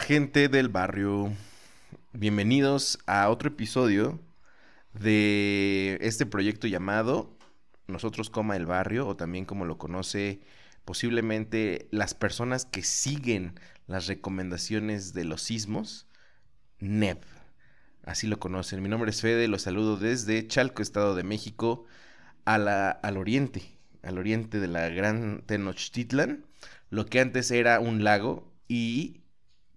Gente del barrio, bienvenidos a otro episodio de este proyecto llamado Nosotros Coma el Barrio, o también como lo conoce posiblemente las personas que siguen las recomendaciones de los sismos, NEP. Así lo conocen. Mi nombre es Fede, los saludo desde Chalco, Estado de México, a la, al oriente, al oriente de la gran Tenochtitlan, lo que antes era un lago y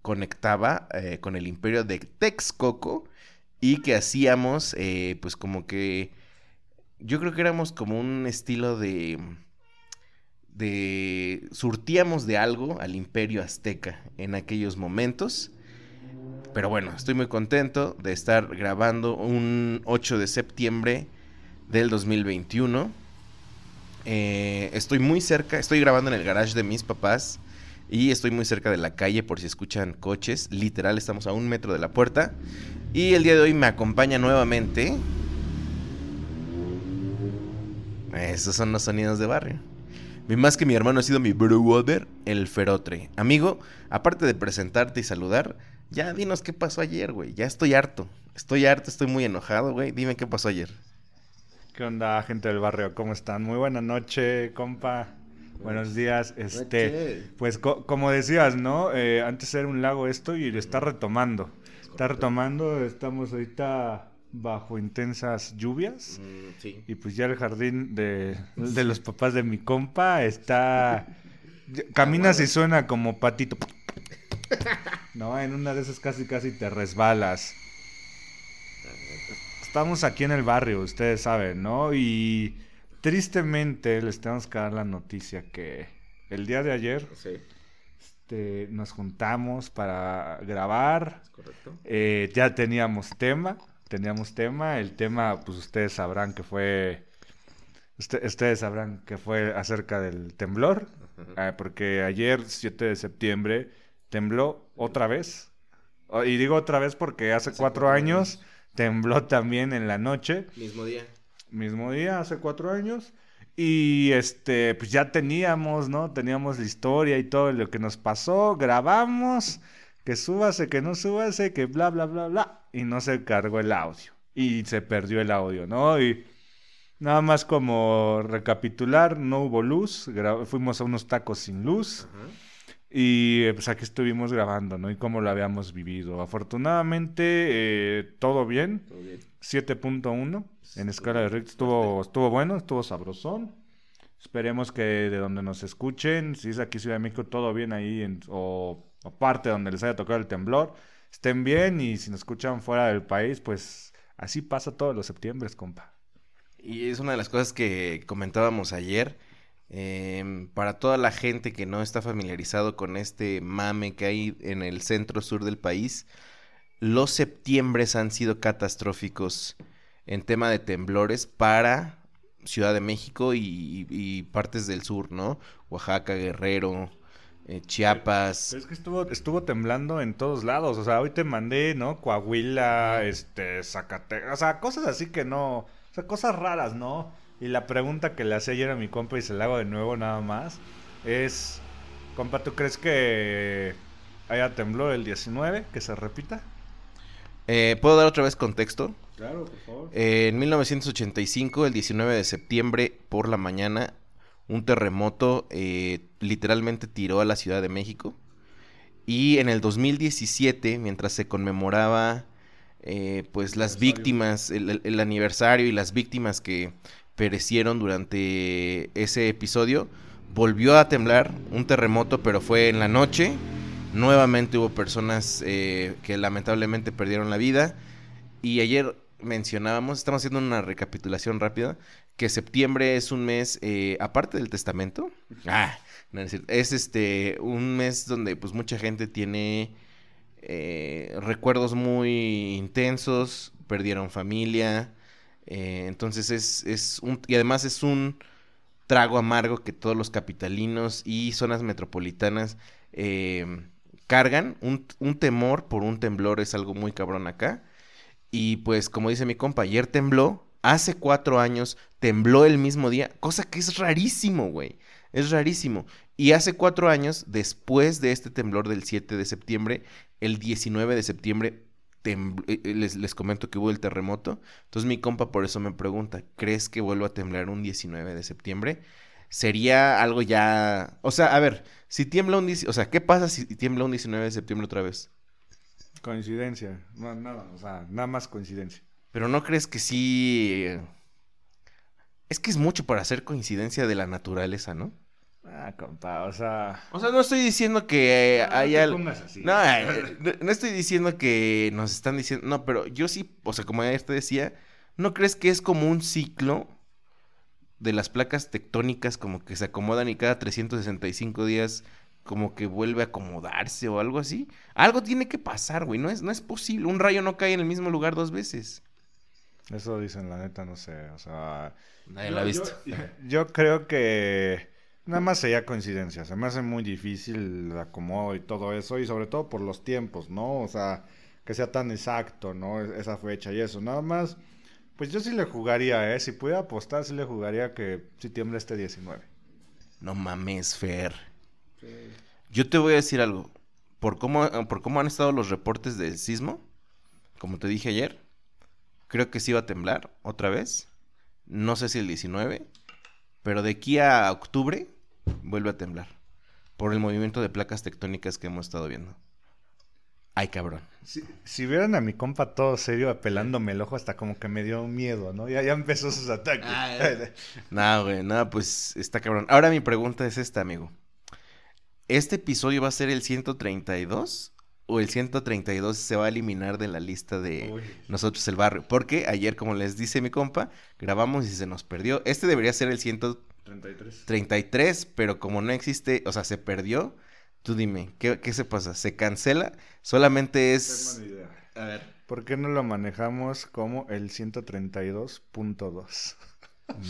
conectaba eh, con el imperio de Texcoco y que hacíamos eh, pues como que yo creo que éramos como un estilo de de surtíamos de algo al imperio azteca en aquellos momentos. Pero bueno estoy muy contento de estar grabando un 8 de septiembre del 2021 eh, estoy muy cerca estoy grabando en el garage de mis papás y estoy muy cerca de la calle por si escuchan coches. Literal, estamos a un metro de la puerta. Y el día de hoy me acompaña nuevamente. Esos son los sonidos de barrio. Más que mi hermano ha sido mi brother, el ferotre. Amigo, aparte de presentarte y saludar, ya dinos qué pasó ayer, güey. Ya estoy harto. Estoy harto, estoy muy enojado, güey. Dime qué pasó ayer. ¿Qué onda, gente del barrio? ¿Cómo están? Muy buena noche, compa. Buenos días. Este, pues como decías, ¿no? Eh, antes era un lago esto y lo está retomando. Está retomando. Estamos ahorita bajo intensas lluvias. Mm, y pues ya el jardín de, de los papás de mi compa está... Caminas y suena como patito. No, en una de esas casi casi te resbalas. Estamos aquí en el barrio, ustedes saben, ¿no? Y tristemente les tenemos que dar la noticia que el día de ayer este, nos juntamos para grabar. Eh, ya teníamos tema, teníamos tema. El tema, pues ustedes sabrán que fue, ustedes sabrán que fue acerca del temblor, ah, porque ayer, 7 de septiembre, tembló otra vez. Oh, y digo otra vez porque hace, cuatro, años tembló también en la noche. Mismo día mismo día, hace cuatro años. Y este, pues ya teníamos, ¿no? Teníamos la historia y todo lo que nos pasó. Grabamos, que súbase, que no súbase, que bla, bla, bla, bla. Y no se cargó el audio. Y se perdió el audio, ¿no? Y nada más como recapitular, no hubo luz. Fuimos a unos tacos sin luz. Y pues aquí estuvimos grabando, ¿no? Y cómo lo habíamos vivido. Afortunadamente, eh, todo bien. Todo bien. 7.1 en escala de Richter. Estuvo, estuvo bueno, estuvo sabrosón. Esperemos que de donde nos escuchen, si es aquí Ciudad de México, todo bien ahí, en, o, parte donde les haya tocado el temblor, estén bien y si nos escuchan fuera del país, pues así pasa todos los septiembre, compa. Y es una de las cosas que comentábamos ayer. Em, para toda la gente que no está familiarizado con este mame que hay en el centro sur del país, los septiembres han sido catastróficos en tema de temblores para Ciudad de México y, partes del sur, ¿no? Oaxaca, Guerrero, eh, Chiapas. es que estuvo, temblando en todos lados. O sea, hoy te mandé, ¿no? Coahuila, este, Zacatecas. O sea, cosas así que no. O sea, cosas raras, ¿no? Y la pregunta que le hacía ayer a mi compa y se la hago de nuevo nada más es: Compa, ¿tú crees que haya temblor el 19? ¿Que se repita? Eh, ¿Puedo dar otra vez contexto? Claro, por favor. Eh, en 1985, el 19 de septiembre por la mañana, un terremoto eh, literalmente tiró a la Ciudad de México. Y en el 2017, mientras se conmemoraba eh, pues las víctimas, el, el- el aniversario y las víctimas que perecieron durante ese episodio, volvió a temblar un terremoto, pero fue en la noche. Nuevamente hubo personas eh, que lamentablemente perdieron la vida. Y ayer mencionábamos, estamos haciendo una recapitulación rápida, que septiembre es un mes, eh, aparte del testamento, ah, es este un mes donde pues mucha gente tiene eh, recuerdos muy intensos, perdieron familia, eh, entonces es, es un, y además es un trago amargo que todos los capitalinos y zonas metropolitanas eh, cargan, un, un temor por un temblor es algo muy cabrón acá. Y pues, como dice mi compa, ayer tembló. Hace cuatro años tembló el mismo día, cosa que es rarísimo, güey. Es rarísimo. Y hace cuatro años, después de este temblor del 7 de septiembre, el 19 de septiembre, les, les comento que hubo el terremoto. Entonces mi compa por eso me pregunta, ¿crees que vuelva a temblar un 19 de septiembre? Sería algo ya... O sea, a ver, si tiembla un... 10 O sea, ¿qué pasa si tiembla un 19 de septiembre otra vez? Coincidencia. No, nada, o sea, nada más coincidencia. Pero ¿no crees que sí... eh, Es que es mucho para hacer coincidencia de la naturaleza, ¿no? Ah, compa, o sea. O sea, no estoy diciendo que eh, No hay te algo... pongas así. No, eh, no, no estoy diciendo que nos están diciendo... No, pero yo sí, o sea, como ayer te decía, ¿no crees que es como un ciclo de las placas tectónicas como que se acomodan y cada 365 días como que vuelve a acomodarse o algo así? Algo tiene que pasar, güey, no es, no es posible. Un rayo no cae en el mismo lugar dos veces. Eso dicen, la neta, no sé. O sea. Nadie lo ha visto. Yo, yo creo que nada más sería coincidencia. Se me hace muy difícil el acomodo y todo eso. Y sobre todo por los tiempos, ¿no? O sea, que sea tan exacto, ¿no? E- Esa fecha y eso. Nada más. Pues yo sí le jugaría, ¿eh? Si pudiera apostar, sí le jugaría que si tiembla este 19. No mames, Fer. Yo te voy a decir algo. Por cómo, por cómo han estado los reportes del sismo, como te dije ayer, creo que sí va a temblar otra vez. No sé si el 19, pero de aquí a octubre vuelve a temblar. Por el movimiento de placas tectónicas que hemos estado viendo. Ay, cabrón. Si, si vieran a mi compa todo serio apelándome el ojo, hasta como que me dio miedo, ¿no? Ya, ya empezó sus ataques. No, güey, no, pues está cabrón. Ahora mi pregunta es esta, amigo. ¿Este episodio va a ser el 132? ¿O el 132 se va a eliminar de la lista de Uy. nosotros el barrio? Porque ayer, como les dice mi compa, grabamos y se nos perdió. Este debería ser el 133, 33. pero como no existe, o sea, se perdió. Tú dime, ¿qué, qué se pasa? ¿Se cancela? Solamente es... Idea. A ver. ¿Por qué no lo manejamos como el 132.2?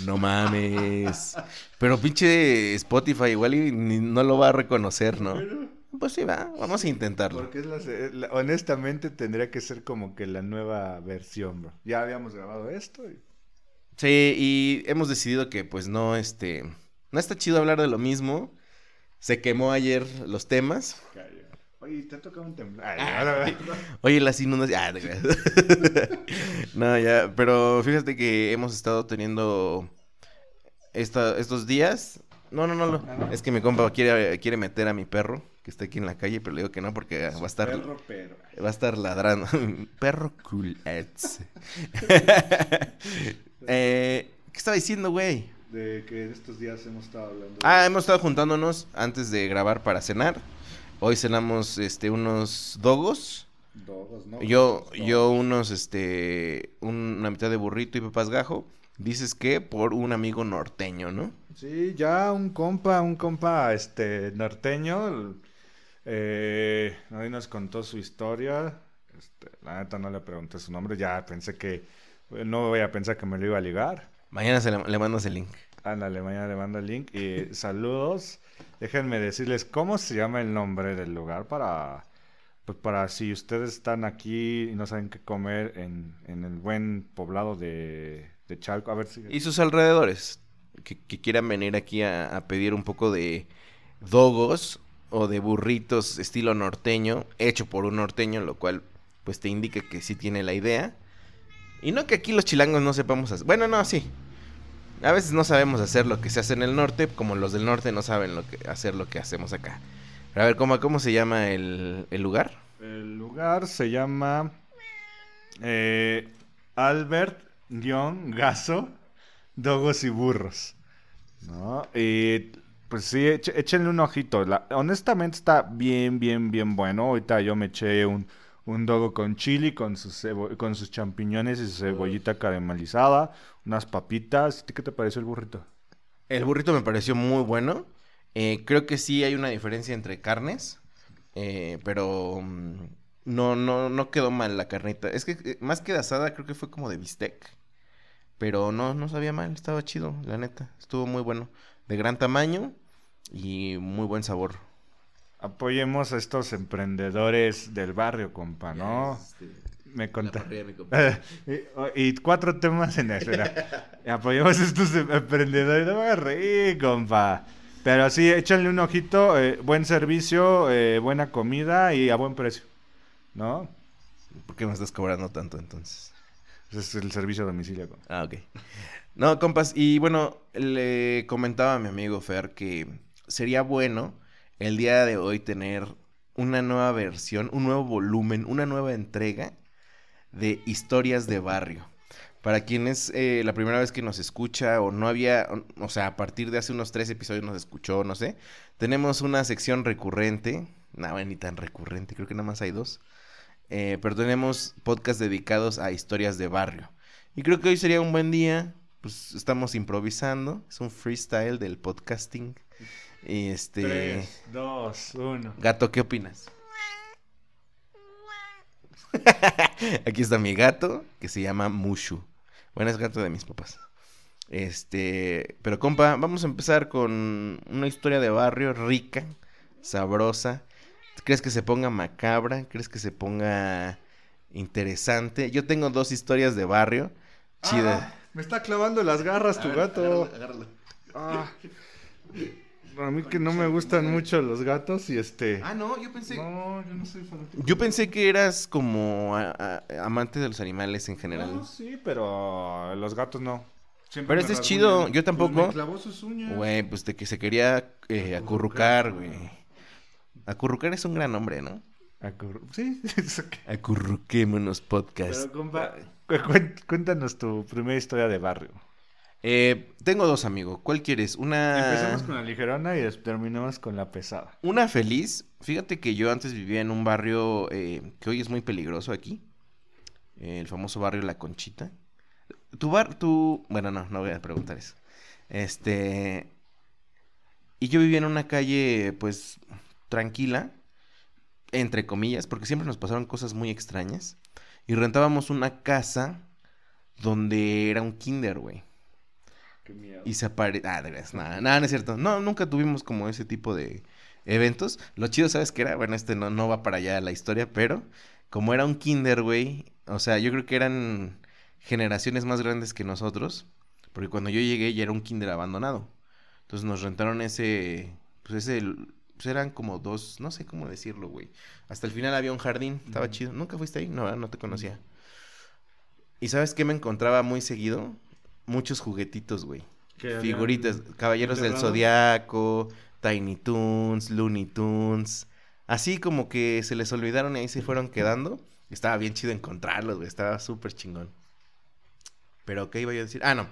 No mames. Pero pinche Spotify igual y ni- no lo va a reconocer, ¿no? Pues sí, va. Vamos a intentarlo. Porque es la, se- la- honestamente tendría que ser como que la nueva versión, bro. Ya habíamos grabado esto y... Sí, y hemos decidido que pues no, este... No está chido hablar de lo mismo. Se quemó ayer los temas. Oye, te ha tocado un temblor. Oye, las inundaciones... Ah, no, ya, pero fíjate que hemos estado teniendo esta- estos días... No, no, no, no. Es que mi compa quiere, quiere meter a mi perro, que está aquí en la calle, pero le digo que no porque va a estar... Perro, pero... Va a estar ladrando. Perro cool. Eh, ¿Qué estaba diciendo, güey? De que estos días hemos estado hablando... Ah, hemos estado juntándonos antes de grabar para cenar. Hoy cenamos este unos dogos. Dogos, ¿no? Yo, Dogos. yo unos, este, un- una mitad de burrito y papas gajo. Dices que por un amigo norteño, ¿no? Sí, ya un compa, un compa, este, norteño, eh, hoy nos contó su historia, este, la neta no le pregunté su nombre, ya pensé que, no voy a pensar que me lo iba a ligar, Mañana se le, le mandas el link. ándale, mañana le mando el link, y saludos, déjenme decirles cómo se llama el nombre del lugar para, pues para si ustedes están aquí y no saben qué comer en, en el buen poblado de, de Chalco, a ver si... Y sus alrededores. Que, que quieran venir aquí a, a pedir un poco de dogos o de burritos estilo norteño, hecho por un norteño, lo cual pues te indica que sí tiene la idea. Y no que aquí los chilangos no sepamos hacer. Bueno, no, sí. A veces no sabemos hacer lo que se hace en el norte, como los del norte no saben hacer lo que hacemos acá. Pero a ver, ¿cómo, cómo se llama el, lugar? El lugar se llama eh, Albert-Gaso Dogos y Burros. ¿No? Y pues sí, échenle un ojito. Honestamente está bien, bien, bien bueno. Ahorita yo me eché un, un dogo con chili, con sus, con sus champiñones y su cebollita caramelizada, unas papitas. ¿A ti ¿Qué te pareció el burrito? El burrito me pareció muy bueno. Eh, creo que sí hay una diferencia entre carnes, eh, pero mm, no, no, no quedó mal la carnita. Es que eh, más que de asada, creo que fue como de bistec. Pero no, no sabía mal, estaba chido, la neta. Estuvo muy bueno. De gran tamaño y muy buen sabor. Apoyemos a estos emprendedores del barrio, compa, ¿no? Me conta. y, y cuatro temas en eso. era, Apoyemos a estos em- emprendedores. No me hagas reír, compa. Pero sí, échenle un ojito. eh, buen servicio, eh, buena comida y a buen precio. ¿No? ¿Por qué me estás cobrando tanto entonces? Ese es el servicio a domicilio. compa. Ah, ok. No, compas, y bueno, le comentaba a mi amigo Fer que sería bueno el día de hoy tener una nueva versión, un nuevo volumen, una nueva entrega de historias de barrio. Para quien es eh, la primera vez que nos escucha o no había, o- sea, a partir de hace unos tres episodios nos escuchó, no sé, tenemos una sección recurrente, bueno, ni tan recurrente, creo que nada más hay dos, eh, pero tenemos podcast dedicados a historias de barrio. Y creo que hoy sería un buen día. Pues estamos improvisando. Es un freestyle del podcasting. Y este. Tres, dos, uno. Gato, ¿qué opinas? Aquí está mi gato, que se llama Mushu. Bueno, es gato de mis papás. Este, pero compa, vamos a empezar con una historia de barrio rica, sabrosa. ¿Crees que se ponga macabra? ¿Crees que se ponga interesante? Yo tengo dos historias de barrio chidas. Ah, me está clavando las garras tu gato. Ah. A mí que no me gustan mucho los gatos y este... Ah, no, yo pensé. No, yo no soy fanático. Yo pensé que eras como a- a- amante de los animales en general. No, sí, pero los gatos no. Siempre Pero este es chido, yo tampoco. Pues me clavó sus uñas. Güey, pues de que se quería eh, acurrucar, güey. Acurrucar es un gran nombre, ¿no? Acurru- Sí, es ok. Acurruquémonos podcast. Pero compa, cuéntanos tu primera historia de barrio. Eh, tengo dos, amigos. ¿Cuál quieres? Una... Empezamos con la ligerona y terminamos con la pesada. Una feliz. Fíjate que yo antes vivía en un barrio eh, que hoy es muy peligroso aquí. eh, el famoso barrio La Conchita. Tu bar, tu... Bueno, no, no voy a preguntar eso. Este... Y yo vivía en una calle, pues, tranquila, entre comillas, porque siempre nos pasaron cosas muy extrañas. Y rentábamos una casa donde era un kinder, güey. Qué miedo. Y se apare... Ah, de veras, nada, nada, no es cierto. No, nunca tuvimos como ese tipo de eventos. Lo chido, ¿sabes qué era? Bueno, este no, no va para allá la historia, pero como era un kinder, güey, o sea, yo creo que eran generaciones más grandes que nosotros, porque cuando yo llegué ya era un kinder abandonado. Entonces nos rentaron ese, pues ese, pues eran como dos, no sé cómo decirlo, güey. Hasta el final había un jardín, estaba chido. ¿Nunca fuiste ahí? No, ¿verdad? no te conocía. ¿Y sabes qué me encontraba muy seguido? Muchos juguetitos, güey. Figuritas, Caballeros del. Zodiaco, Tiny Toons, Looney Tunes. Así como que se les olvidaron y ahí se fueron quedando. Estaba bien chido encontrarlos, güey. Estaba súper chingón. Pero, ¿qué iba yo a decir? Ah, no.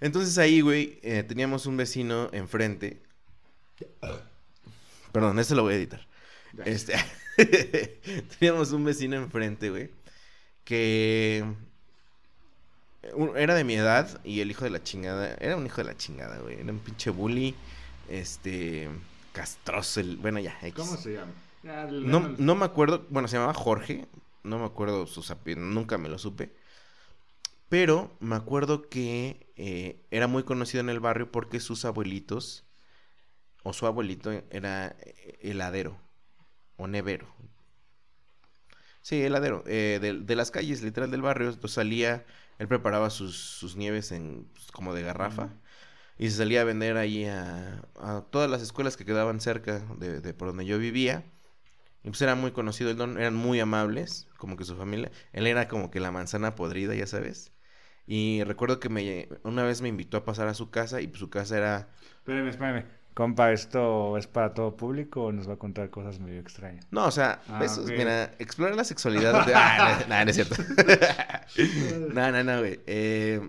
Entonces ahí, güey, eh, teníamos un vecino enfrente. Perdón, este lo voy a editar. Este, teníamos un vecino enfrente, güey, que era de mi edad y el hijo de la chingada, era un hijo de la chingada, güey, era un pinche bully, este, castroso, el, bueno, ya, X. ¿Cómo se llama? No, no me acuerdo, bueno, se llamaba Jorge, no me acuerdo sus apellidos, nunca me lo supe. Pero me acuerdo que eh, era muy conocido en el barrio porque sus abuelitos, o su abuelito, era eh, heladero, o nevero. Sí, heladero, eh, de, de las calles, literal, del barrio. Entonces salía, él preparaba sus, sus nieves en, pues, como de garrafa. Y se salía a vender ahí a, a todas las escuelas que quedaban cerca de, de por donde yo vivía. Y pues era muy conocido el don, eran muy amables, como que su familia. Él era como que la manzana podrida, ya sabes. Y recuerdo que me, una vez me invitó a pasar a su casa y pues su casa era... Espérame, espérame. Compa, ¿esto es para todo público o nos va a contar cosas medio extrañas? No, o sea, Ah, eso, ok. mira, explorar la sexualidad. de- Ah, no, no, no es cierto. no, no, no, güey. Eh,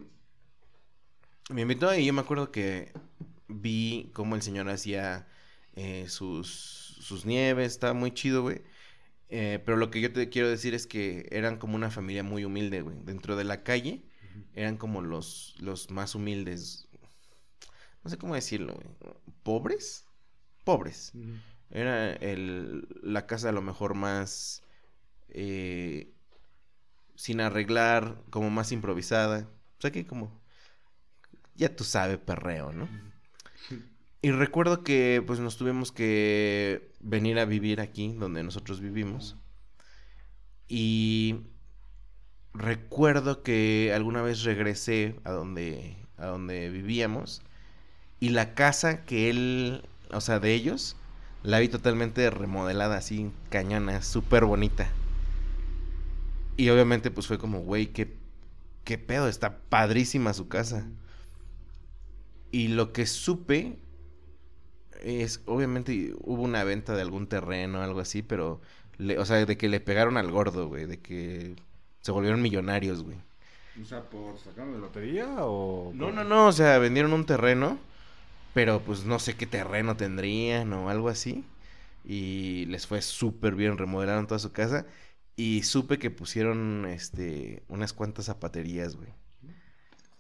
me invitó y yo me acuerdo que vi cómo el señor hacía eh, sus, sus nieves, estaba muy chido, güey. Eh, pero lo que yo te quiero decir es que eran como una familia muy humilde, güey. Dentro de la calle eran como los, los más humildes. No sé cómo decirlo, güey. ¿Pobres? Pobres. Era el, la casa a lo mejor más eh, sin arreglar, como más improvisada. O sea que como, ya tú sabes, perreo, ¿no? Y recuerdo que pues nos tuvimos que venir a vivir aquí, donde nosotros vivimos. Y recuerdo que alguna vez regresé a donde, a donde vivíamos. Y la casa que él, o sea, de ellos, la vi totalmente remodelada, así, cañona, súper bonita. Y obviamente, pues fue como, güey, qué, qué pedo, está padrísima su casa. Y lo que supe es, obviamente, hubo una venta de algún terreno, algo así, pero, le- o sea, de que le pegaron al gordo, güey, de que se volvieron millonarios, güey. O sea, ¿por sacar la lotería o...? No, no, no, o sea, vendieron un terreno, pero pues no sé qué terreno tendrían o algo así. Y les fue súper bien, remodelaron toda su casa. Y supe que pusieron, este, unas cuantas zapaterías, güey.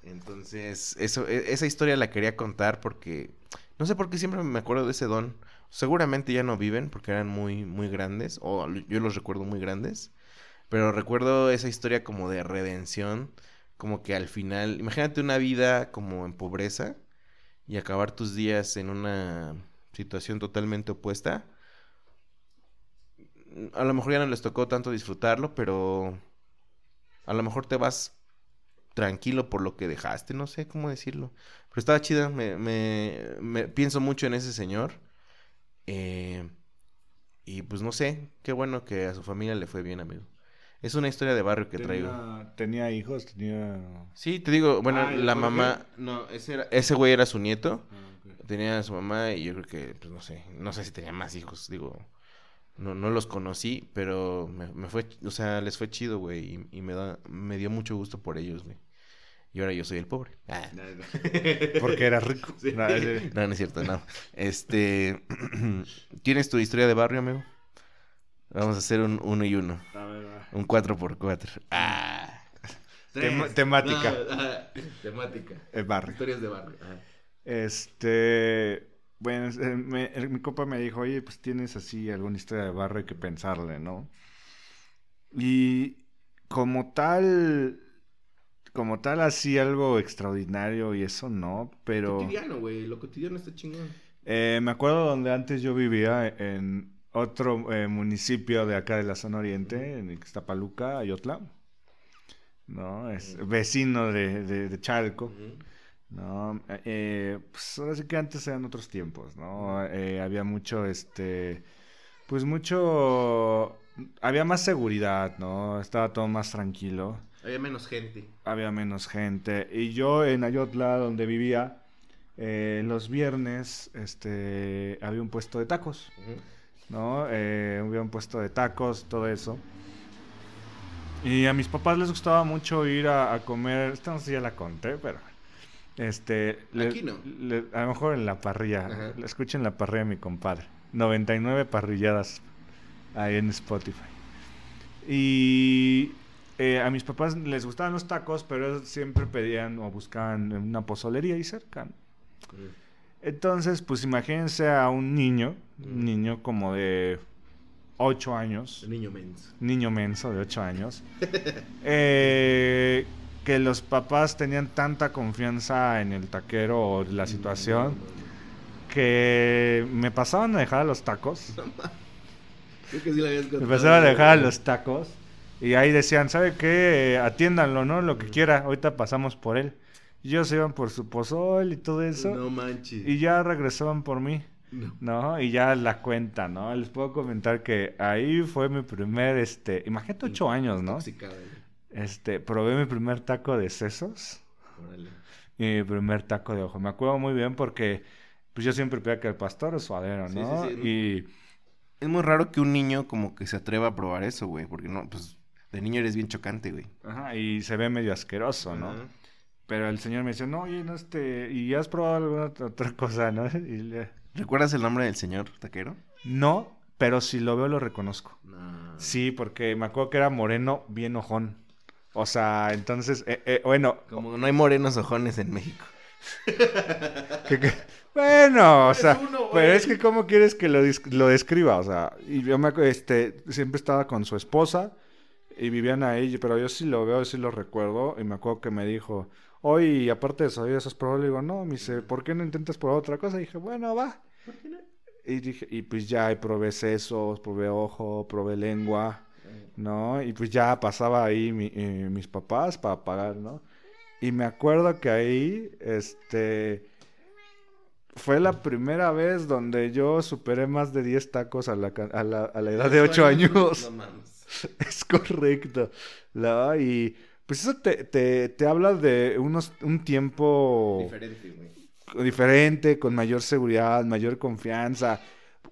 Entonces, eso, e- esa historia la quería contar porque, no sé por qué siempre me acuerdo de ese don. Seguramente ya no viven porque eran muy, muy grandes, o yo los recuerdo muy grandes. Pero recuerdo esa historia como de redención, como que al final, imagínate una vida como en pobreza y acabar tus días en una situación totalmente opuesta. A lo mejor ya no les tocó tanto disfrutarlo, pero a lo mejor te vas tranquilo por lo que dejaste, no sé cómo decirlo. Pero estaba chida, me, me, pienso mucho en ese señor. Eh, y pues no sé, qué bueno que a su familia le fue bien, amigo. Es una historia de barrio que traigo. tenía, hijos, tenía... Sí, te digo, bueno, Ah, ¿y la mamá, no, ese, era, ese güey era su nieto, Ah, tenía a su mamá y yo creo que, pues no sé, no sé si tenía más hijos, digo, no, no los conocí, pero me, me fue, o sea, les fue chido, güey, y, y me da, me dio mucho gusto por ellos, güey. Y ahora yo soy el pobre. Ah. Porque era rico. Sí. No, sí. No, no es cierto, no. Este, ¿tienes tu historia de barrio, amigo? Vamos a hacer un uno y uno, A ver, va. un cuatro por cuatro. Ah. Tema- Tres. temática. No, temática. El barrio. Historias de barrio. ajá. Este, bueno, eh, me- el- mi compa me dijo, oye, pues tienes así alguna historia de barrio, hay que pensarle, ¿no? Y como tal, como tal, así algo extraordinario y eso no, pero Cotidiano, güey. Lo cotidiano está chingón. eh, me acuerdo donde antes yo vivía, en otro eh, municipio de acá de la zona oriente, en Ixtapaluca, Ayotla, ¿no? Es vecino de, de- de Chalco. No, eh, pues ahora sí que antes eran otros tiempos, ¿no? Eh, había mucho, este, pues mucho, había más seguridad, ¿no? Estaba todo más tranquilo, Había menos gente. había menos gente. Y yo en Ayotla, donde vivía, eh, los viernes, este, había un puesto de tacos, ¿no? Eh, había un puesto de tacos, todo eso. Y a mis papás les gustaba mucho ir a, a comer, esta no sé si ya la conté, pero este, le- Aquí no. le- a lo mejor en la parrilla, Ajá. escuchen la parrilla de mi compadre, 99 parrilladas ahí en Spotify. Y eh, a mis papás les gustaban los tacos, pero ellos siempre pedían o buscaban una pozolería ahí cerca. ¿no? Entonces, pues imagínense a un niño, un niño como de 8 años, niño menso. niño menso de 8 años, eh, que los papás tenían tanta confianza en el taquero o la situación que me pasaban a dejar a los tacos, Creo que sí la habías me pasaban a dejar a los tacos y ahí decían, ¿sabe qué? Eh, Atiéndanlo, ¿no? Lo que quiera, ahorita pasamos por él. Y ellos iban por su pozol y todo eso No manches. y ya regresaban por mí. No. Y ya la cuenta, ¿no? Les puedo comentar que ahí fue mi primer, este, imagínate ocho años, ¿no? Este, probé mi primer taco de sesos. Y mi primer taco de ojo. Me acuerdo muy bien porque, pues yo siempre pedía que el pastor es suadero, ¿no? Y... Es muy raro que un niño como que se atreva a probar eso, güey, porque no, pues de niño eres bien chocante, güey. Ajá, y se ve medio asqueroso, ¿no? Pero el señor me dice, no, oye, no, este, ¿y has probado alguna otra cosa, no? ¿Recuerdas el nombre del señor taquero? No, pero si lo veo lo reconozco. Sí, porque me acuerdo que era moreno bien ojón. O sea, entonces, eh, eh, bueno. Como no hay morenos ojones en México. bueno, o sea, pero es que cómo quieres que lo, lo describa, o sea, y yo me este, siempre estaba con su esposa y vivían ahí, pero yo sí lo veo, sí lo recuerdo, y me acuerdo que me dijo, Hoy, aparte de eso, ¿has probado? Le digo, no, me dice, ¿por qué no intentas probar otra cosa? Y dije, bueno, va. ¿Por qué no? Y dije, y pues ya, y probé sesos, probé ojo, probé lengua, ¿no? Y pues ya pasaba ahí eh, mis papás para pagar, ¿no? Y me acuerdo que ahí, este, fue la primera vez donde yo superé más de 10 tacos a la, a la, a la edad de 8 años. No es correcto. ¿no? Y pues eso te, te, te habla de unos, un tiempo diferente, diferente, con mayor seguridad, mayor confianza.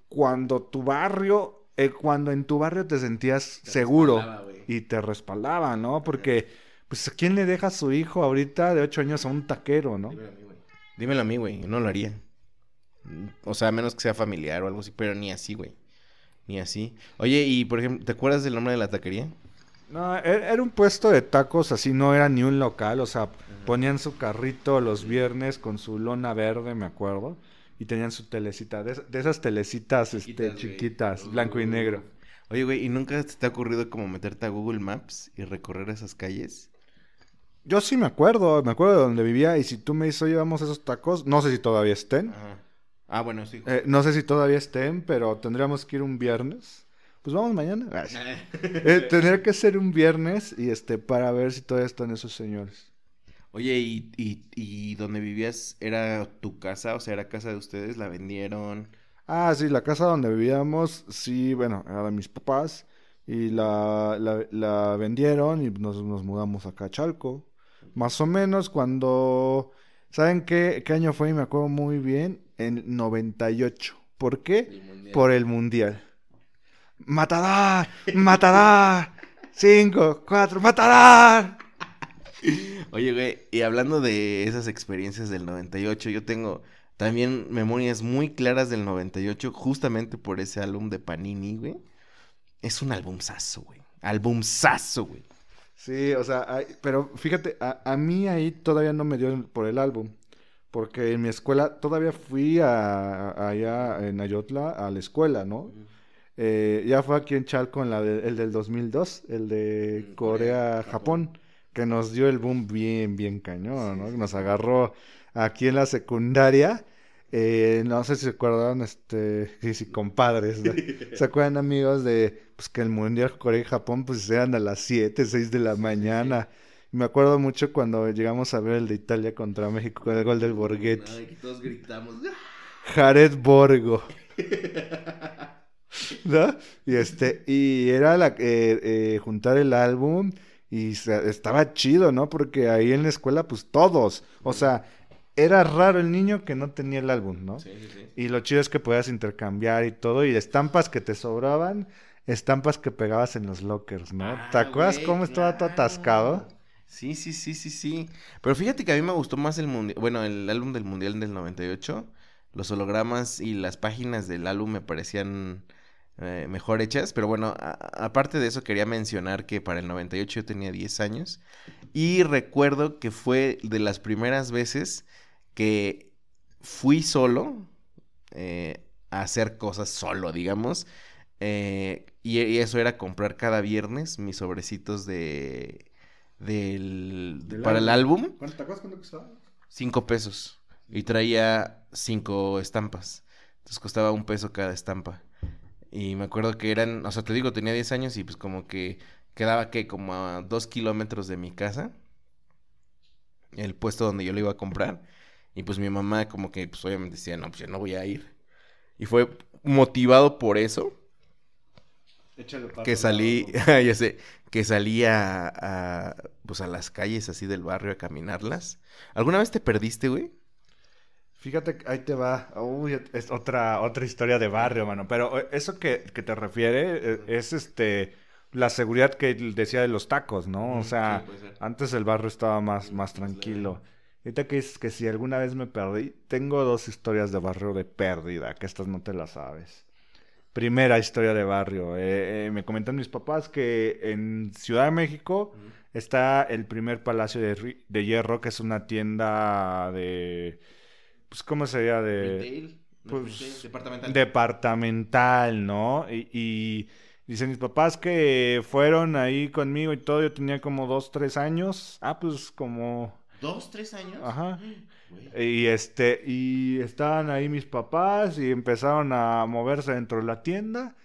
Cuando tu barrio, eh, cuando en tu barrio te sentías seguro y te respaldaba, ¿no? Porque, pues, ¿a quién le deja a su hijo ahorita de ocho años a un taquero, no? Dímelo a mí, güey. No lo haría. O sea, a menos que sea familiar o algo así, pero ni así, güey. Ni así. Oye, y por ejemplo, ¿te acuerdas del nombre de la taquería? No, e-, era un puesto de tacos, así no era ni un local, o sea, ponían su carrito los viernes con su lona verde, me acuerdo, y tenían su telecita, de, esas telecitas este, chiquitas, blanco y negro. Oye, güey, ¿y nunca te ha ocurrido como meterte a Google Maps y recorrer esas calles? Yo sí me acuerdo, me acuerdo de donde vivía, y si tú me dices, oye, vamos a esos tacos, no sé si todavía estén. Ah, bueno, sí. Eh, no sé si todavía estén, pero tendríamos que ir un viernes pues vamos mañana. eh, tendría que ser un viernes y este para ver si todavía están esos señores. Oye, ¿y, y, y dónde vivías era tu casa? O sea, ¿era casa de ustedes? ¿La vendieron? Ah, sí, la casa donde vivíamos, sí, bueno, era de mis papás. Y la, la, vendieron y nos, nos, mudamos acá a Chalco. Más o menos cuando... ¿Saben qué, qué año fue? Y me acuerdo muy bien. En 98. ¿Por qué? Por el Mundial. ¡Matadar! ¡Matadar! Cinco, cuatro, ¡matadar! Oye, güey, y hablando de esas experiencias del 98, yo tengo también memorias muy claras del 98, justamente por ese álbum de Panini, güey. Es un albumzazo, güey. Albumzazo, güey. Sí, o sea, pero fíjate, a, mí ahí todavía no me dio por el álbum. Porque en mi escuela todavía fui a, allá en Ayotla a la escuela, ¿no? Eh, ya fue aquí en Chalco en la el del 2002, el de Corea-Japón, que nos dio el boom bien, bien cañón, ¿no? Nos agarró aquí en la secundaria. Eh, no sé si se acuerdan, este, sí, compadres, ¿se acuerdan amigos de, pues que el Mundial Corea y Japón, pues eran a las 7, 6 de la mañana? Me acuerdo mucho cuando llegamos a ver el de Italia contra México con el gol del Borghetti. Ay, todos gritamos. Jared Borgo. ¿no? Y este, y era la eh, eh, juntar el álbum y estaba chido, ¿no? Porque ahí en la escuela, pues todos, o sea, era raro el niño que no tenía el álbum, ¿no? Sí, sí, sí. Y lo chido es que podías intercambiar y todo, y estampas que te sobraban, estampas que pegabas en los lockers, ¿no? ¿Te ah, acuerdas cómo estaba todo atascado? Sí, sí, sí, sí, sí. Pero fíjate que a mí me gustó más el mundial, bueno, el álbum del mundial del 98. Los hologramas y las páginas del álbum me parecían eh, mejor hechas. Pero bueno, aparte de eso quería mencionar que para el 98 yo tenía 10 años y recuerdo que fue de las primeras veces que fui solo eh, a hacer cosas solo, digamos. Eh, y, eso era comprar cada viernes mis sobrecitos de... Del, para el álbum. ¿Cuánto costaba? Cinco pesos. Y traía cinco estampas. Entonces costaba un peso cada estampa. Y me acuerdo que eran, o sea, te digo, tenía 10 años y pues como que quedaba que como a dos kilómetros de mi casa, el puesto donde yo lo iba a comprar. Y pues mi mamá como que pues obviamente decía, no, pues yo no voy a ir. Y fue motivado por eso Échale que salí, ya sé, que salí a, a, pues a las calles así del barrio a caminarlas. ¿Alguna vez te perdiste, güey? Fíjate, ahí te va. Uy, es otra, otra historia de barrio, mano. Pero eh, eso que, que te refiere eh, es este la seguridad que decía de los tacos, ¿no? O sea, sí, antes el barrio estaba más, más tranquilo. Ahorita que es que si alguna vez me perdí, tengo dos historias de barrio de pérdida, que estas no te las sabes. Primera historia de barrio. eh, eh, me comentan mis papás que en Ciudad de México está el primer Palacio de Hierro, que es una tienda de... Pues, ¿cómo sería? De... Retail, pues, retail, departamental. departamental, ¿no? Y, y dicen mis papás que fueron ahí conmigo y todo, yo tenía como dos, tres años. Ah, pues como... ¿Dos, tres años? Ajá. Y este, y estaban ahí mis papás y empezaron a moverse dentro de la tienda.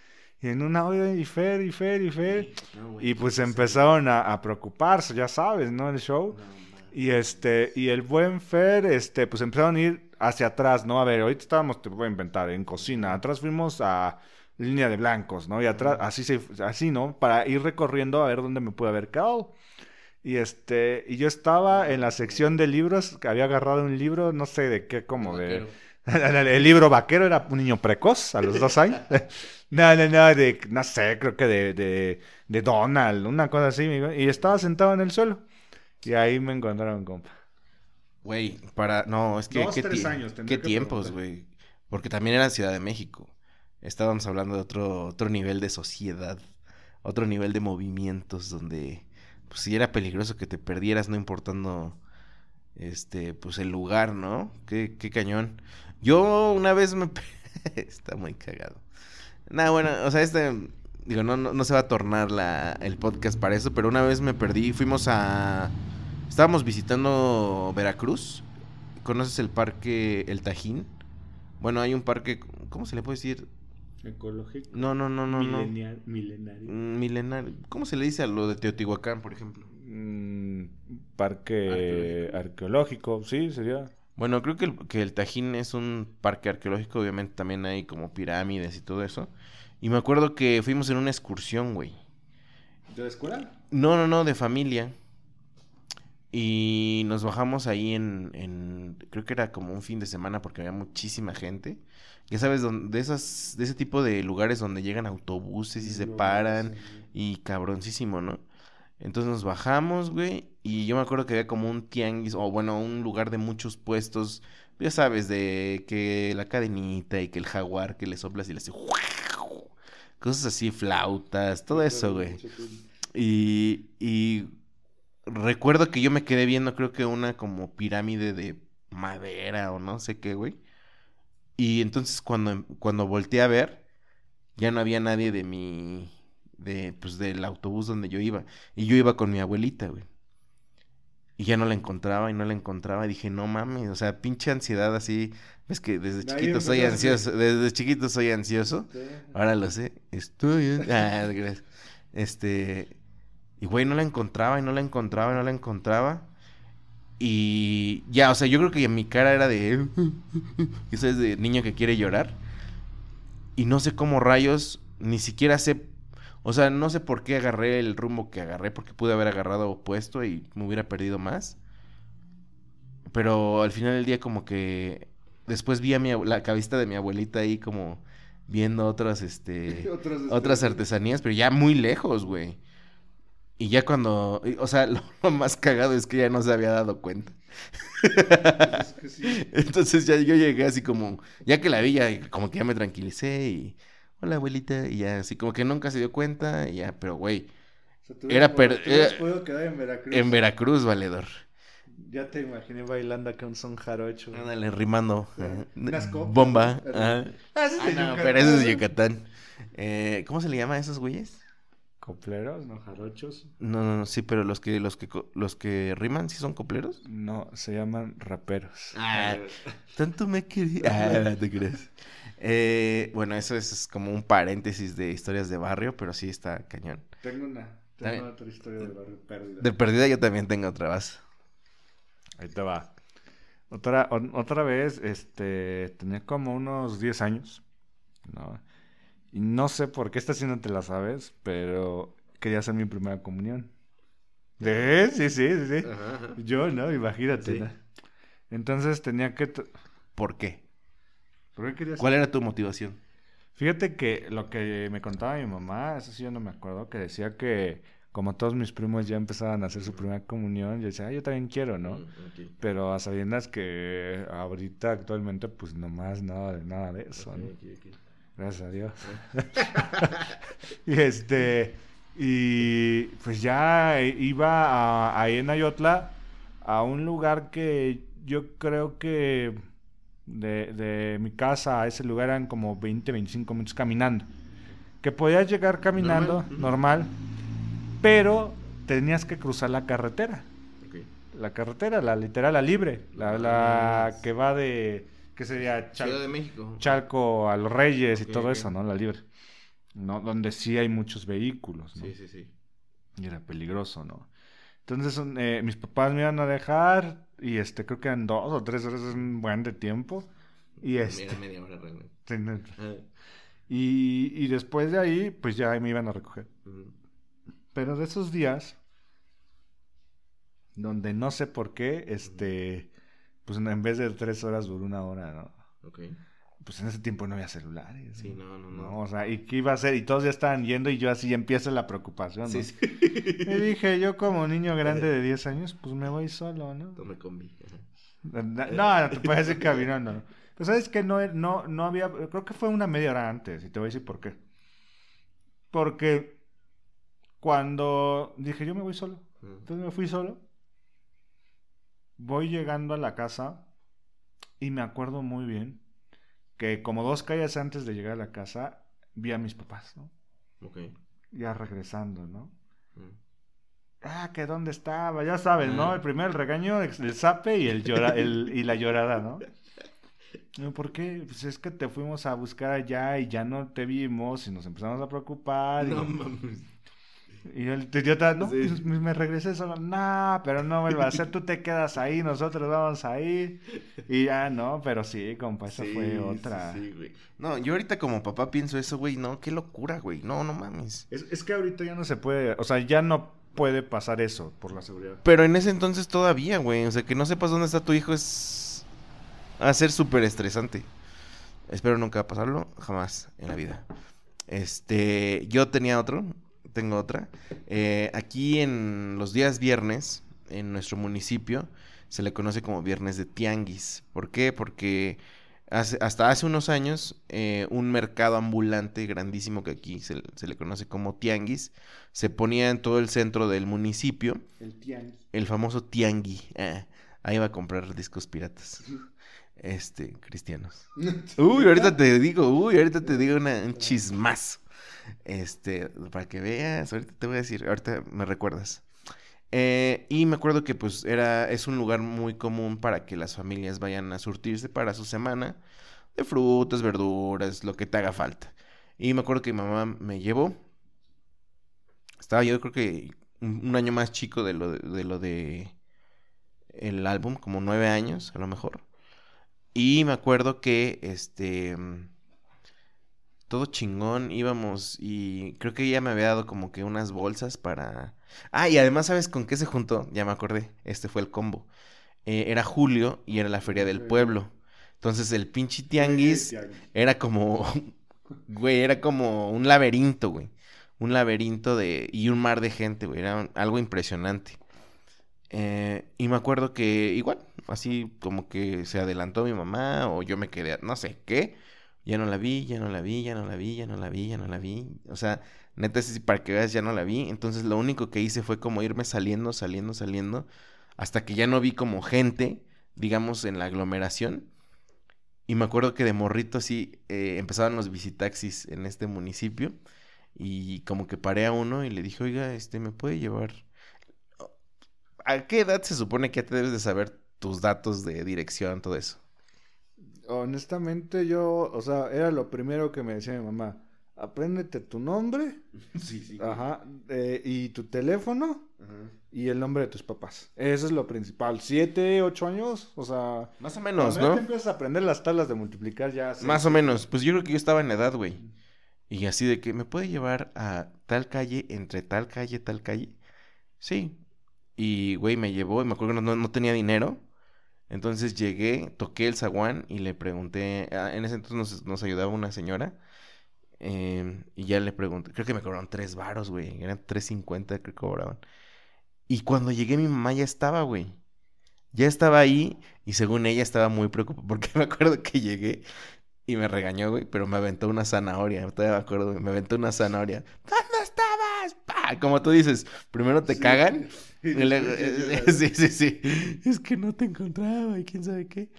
Y en una hora, y Fer, y Fer, y Fer. No, Y pues empezaron a, a preocuparse, ya sabes, ¿no? El show. No. Y este, y el buen Fer, este, pues empezaron a ir hacia atrás, ¿no? A ver, ahorita estábamos, te voy a inventar, en cocina. Atrás fuimos a línea de blancos, ¿no? Y atrás, así se, así, ¿no? Para ir recorriendo a ver dónde me pude haber quedado. Y este, y yo estaba en la sección de libros, que había agarrado un libro, no sé de qué, como de. El libro vaquero era un niño precoz a los dos años. No, no, no, de, no sé, creo que de, de, de Donald, una cosa así. Y estaba sentado en el suelo. Y ahí me encontraron, compa. Güey, para... No, es que... Dos, ¿qué, tres años, ¿Qué tiempos, güey? Porque también era Ciudad de México. Estábamos hablando de otro, otro nivel de sociedad. Otro nivel de movimientos donde... Pues sí era peligroso que te perdieras, no importando... Este, pues el lugar, ¿no? Qué, qué cañón. Yo una vez me... Está muy cagado. Nah, bueno, o sea, este... Digo, no, no, no se va a tornar la, el podcast para eso, pero una vez me perdí. Fuimos a... Estábamos visitando Veracruz. ¿Conoces el parque El Tajín? Bueno, hay un parque, ¿cómo se le puede decir? Ecológico. No, no, no, no, no. milenario. Mm, Milenario. ¿Cómo se le dice a lo de Teotihuacán, por ejemplo? Mm, parque arqueológico, sí, sería. Bueno, creo que el, que el Tajín es un parque arqueológico, obviamente también hay como pirámides y todo eso. Y me acuerdo que fuimos en una excursión, güey. ¿De la escuela? No, no, no, de familia. Y nos bajamos ahí en, en, creo que era como un fin de semana porque había muchísima gente. Ya sabes, de esas, de ese tipo de lugares donde llegan autobuses y se paran y cabroncísimo, ¿no? Entonces nos bajamos, güey, y yo me acuerdo que había como un tianguis, o bueno, un lugar de muchos puestos, ya sabes, de que la cadenita y que el jaguar que le soplas y le hace cosas así, flautas, todo eso, güey. Y, y recuerdo que yo me quedé viendo, creo que una como pirámide de madera o no sé qué, güey. Y entonces cuando, cuando volteé a ver, ya no había nadie de mi, de, pues del autobús donde yo iba. Y yo iba con mi abuelita, güey. Y ya no la encontraba y no la encontraba. Y dije, no mames, o sea, pinche ansiedad así. Ves que desde chiquito soy ansioso, desde chiquito soy ansioso. Ahora lo sé. Estoy. Ah, gracias. Este. Y güey, no la encontraba y no la encontraba y no la encontraba. Y ya, o sea, yo creo que mi cara era de. Eso es de niño que quiere llorar. Y no sé cómo rayos, ni siquiera sé. O sea, no sé por qué agarré el rumbo que agarré, porque pude haber agarrado opuesto y me hubiera perdido más. Pero al final del día, como que. Después vi a mi, la cabecita de mi abuelita ahí, como viendo otras, este otras artesanías, pero ya muy lejos, güey. Y ya cuando, o sea, lo, lo más cagado es que ya no se había dado cuenta. Entonces ya yo llegué así como, ya que la vi, ya como que ya me tranquilicé y, hola abuelita, y ya así como que nunca se dio cuenta, y ya, pero güey, Era per- era- podido quedar en Veracruz. en Veracruz, valedor. Ya te imaginé bailando acá un son jarocho. Ándale, rimando. Sí. ajá. Unas copas, Bomba. Ah, Ah, no, pero ese es. Yucatán. Eh, ¿Cómo se le llama a esos güeyes? ¿Copleros, no jarochos? No, no, no, sí, pero los que, los que, los que riman, ¿sí son copleros? No, se llaman raperos. Ah. Tanto me quería. Ah, no te crees. Eh, bueno, eso es como un paréntesis de historias de barrio, pero sí está cañón. Tengo una, bien. otra historia de barrio pérdida. De perdida yo también tengo otra más. Ahí te va. Otra, o- otra vez, este, tenía como unos 10 años. ¿no? Y no sé por qué esta sí no te la sabes, pero quería hacer mi primera comunión. ¿Eh? Sí, sí, sí, sí. Ajá, ajá. Yo, ¿no? Imagínate. Sí. ¿no? Entonces tenía que... ¿Por qué? ¿Por qué quería hacer? ¿Cuál era tu motivación? Fíjate que lo que me contaba mi mamá, eso sí yo no me acuerdo, que decía que como todos mis primos ya empezaban a hacer su primera comunión, yo decía, ah, yo también quiero, ¿no? Pero a sabiendas que ahorita actualmente pues nomás nada de nada de eso, Ok, ¿no? Gracias a Dios. y este, y pues ya iba a, ahí en Ayotla a un lugar que yo creo que de, de mi casa a ese lugar eran como 20, 25 minutos caminando. Que podías llegar caminando, Normal, pero tenías que cruzar la carretera. La carretera, la literal, la libre, la, la que va de, ¿qué sería? Chal- Ciudad de México. Chalco a los Reyes y todo eso, ¿no? La libre. ¿No? Donde sí hay muchos vehículos, ¿no? Sí, sí, sí. Y era peligroso, ¿no? Entonces eh, mis papás me iban a dejar y este creo que eran dos o tres horas, es un buen de tiempo. Y este Era media hora realmente. y, y después de ahí, pues ya me iban a recoger. Pero de esos días, donde no sé por qué, este, pues en vez de tres horas duró una hora, ¿no? Ok. Pues en ese tiempo no había celulares. Sí, no, no, no. No, o sea, ¿y qué iba a hacer? Y todos ya estaban yendo y yo así empieza la preocupación, ¿no? Sí, sí. Y dije, yo como niño grande de 10 años, pues me voy solo, ¿no? No me combi. No, no te puedes ir caminando. ¿no? Pero sabes que no, no, no había, creo que fue una media hora antes, y te voy a decir por qué. Porque cuando dije, yo me voy solo, entonces me fui solo, voy llegando a la casa y me acuerdo muy bien que como dos calles antes de llegar a la casa, vi a mis papás, ¿no? Ok. Ya regresando, ¿no? Ujú. Ah, que dónde estaba, ya sabes, ¿no? Ah. El primer el regaño, el zape y el llora, el, y la llorada, ¿no? ¿Por qué? Pues es que te fuimos a buscar allá y ya no te vimos y nos empezamos a preocupar. y, No mames. Y el idiota, no, Sí. pues me, regresé solo. No, pero no vuelva a ser, tú te quedas ahí, nosotros vamos ahí. Y ya, no, pero sí, compa, esa Sí, fue otra. Sí, güey. No, yo ahorita como papá pienso eso, güey. No, qué locura, güey. No, no mames. Es, es que ahorita ya no se puede, o sea, ya no puede pasar eso por la seguridad. Pero en ese entonces todavía, güey. O sea, que no sepas dónde está tu hijo es. a ser súper estresante. Espero nunca pasarlo, jamás en la vida. Este. Yo tenía otro. Tengo otra. Eh, aquí en los días viernes, en nuestro municipio, se le conoce como viernes de tianguis. ¿Por qué? Porque hace- hasta hace unos años, eh, un mercado ambulante grandísimo que aquí se, se le conoce como tianguis, se ponía en todo el centro del municipio El tianguis. el famoso tiangui. Ah, ahí va a comprar discos piratas. Este, cristianos. Uy, ahorita te digo, uy, ahorita te digo una- un chismazo. Este, para que veas, ahorita te voy a decir, ahorita me recuerdas. Eh, y me acuerdo que pues era, es un lugar muy común para que las familias vayan a surtirse para su semana de frutas, verduras, lo que te haga falta. Y me acuerdo que mi mamá me llevó. Estaba yo creo que un, año más chico de lo de, de lo de el álbum, como nueve años a lo mejor. Y me acuerdo que este todo chingón íbamos y creo que ella me había dado como que unas bolsas para... Ah, y además, ¿sabes con qué se juntó? Ya me acordé, este fue el combo. Eh, era julio y era la feria del pueblo. Entonces el pinche tianguis era como, güey, era como un laberinto, güey. Un laberinto de... y un mar de gente, güey. Era un- algo impresionante. Eh, y me acuerdo que igual, así como que se adelantó mi mamá o yo me quedé, no sé qué. Ya no la vi, ya no la vi, ya no la vi, ya no la vi, ya no la vi. O sea, neta, sí, para que veas, ya no la vi. Entonces lo único que hice fue como irme saliendo, saliendo, saliendo. Hasta que ya no vi como gente, digamos, en la aglomeración. Y me acuerdo que de morrito así eh, empezaban los visitaxis en este municipio. Y como que paré a uno y le dije, oiga, este, ¿me puede llevar? ¿A qué edad se supone que ya te debes de saber tus datos de dirección, todo eso? Honestamente, yo, o sea, era lo primero que me decía mi mamá. apréndete tu nombre, Sí, sí. ajá, eh, y tu teléfono y el nombre de tus papás. Eso es lo principal. Siete, ocho años, o sea... Más o menos, ¿no? te empiezas a aprender las tablas de multiplicar ya... sí. Más o menos. Pues yo creo que yo estaba en la edad, güey. Y así de que, ¿me puede llevar a tal calle, entre tal calle, tal calle? Sí. Y, güey, me llevó y me acuerdo que no, no tenía dinero. Entonces llegué, toqué el zaguán y le pregunté, ah, en ese entonces nos, ayudaba una señora. em, y ya le pregunté, creo que me cobraron tres varos, güey. Eran tres cincuenta que cobraban. Y cuando llegué mi mamá ya estaba, güey. Ya estaba ahí y según ella estaba muy preocupada porque me acuerdo que llegué y me regañó, güey, pero me aventó una zanahoria. Todavía me acuerdo, güey, me aventó una zanahoria. ¿Dónde estabas? ¡Pah! Como tú dices, primero te Sí. cagan. Y luego- sí, sí, sí. Es que no te encontraba y quién sabe qué.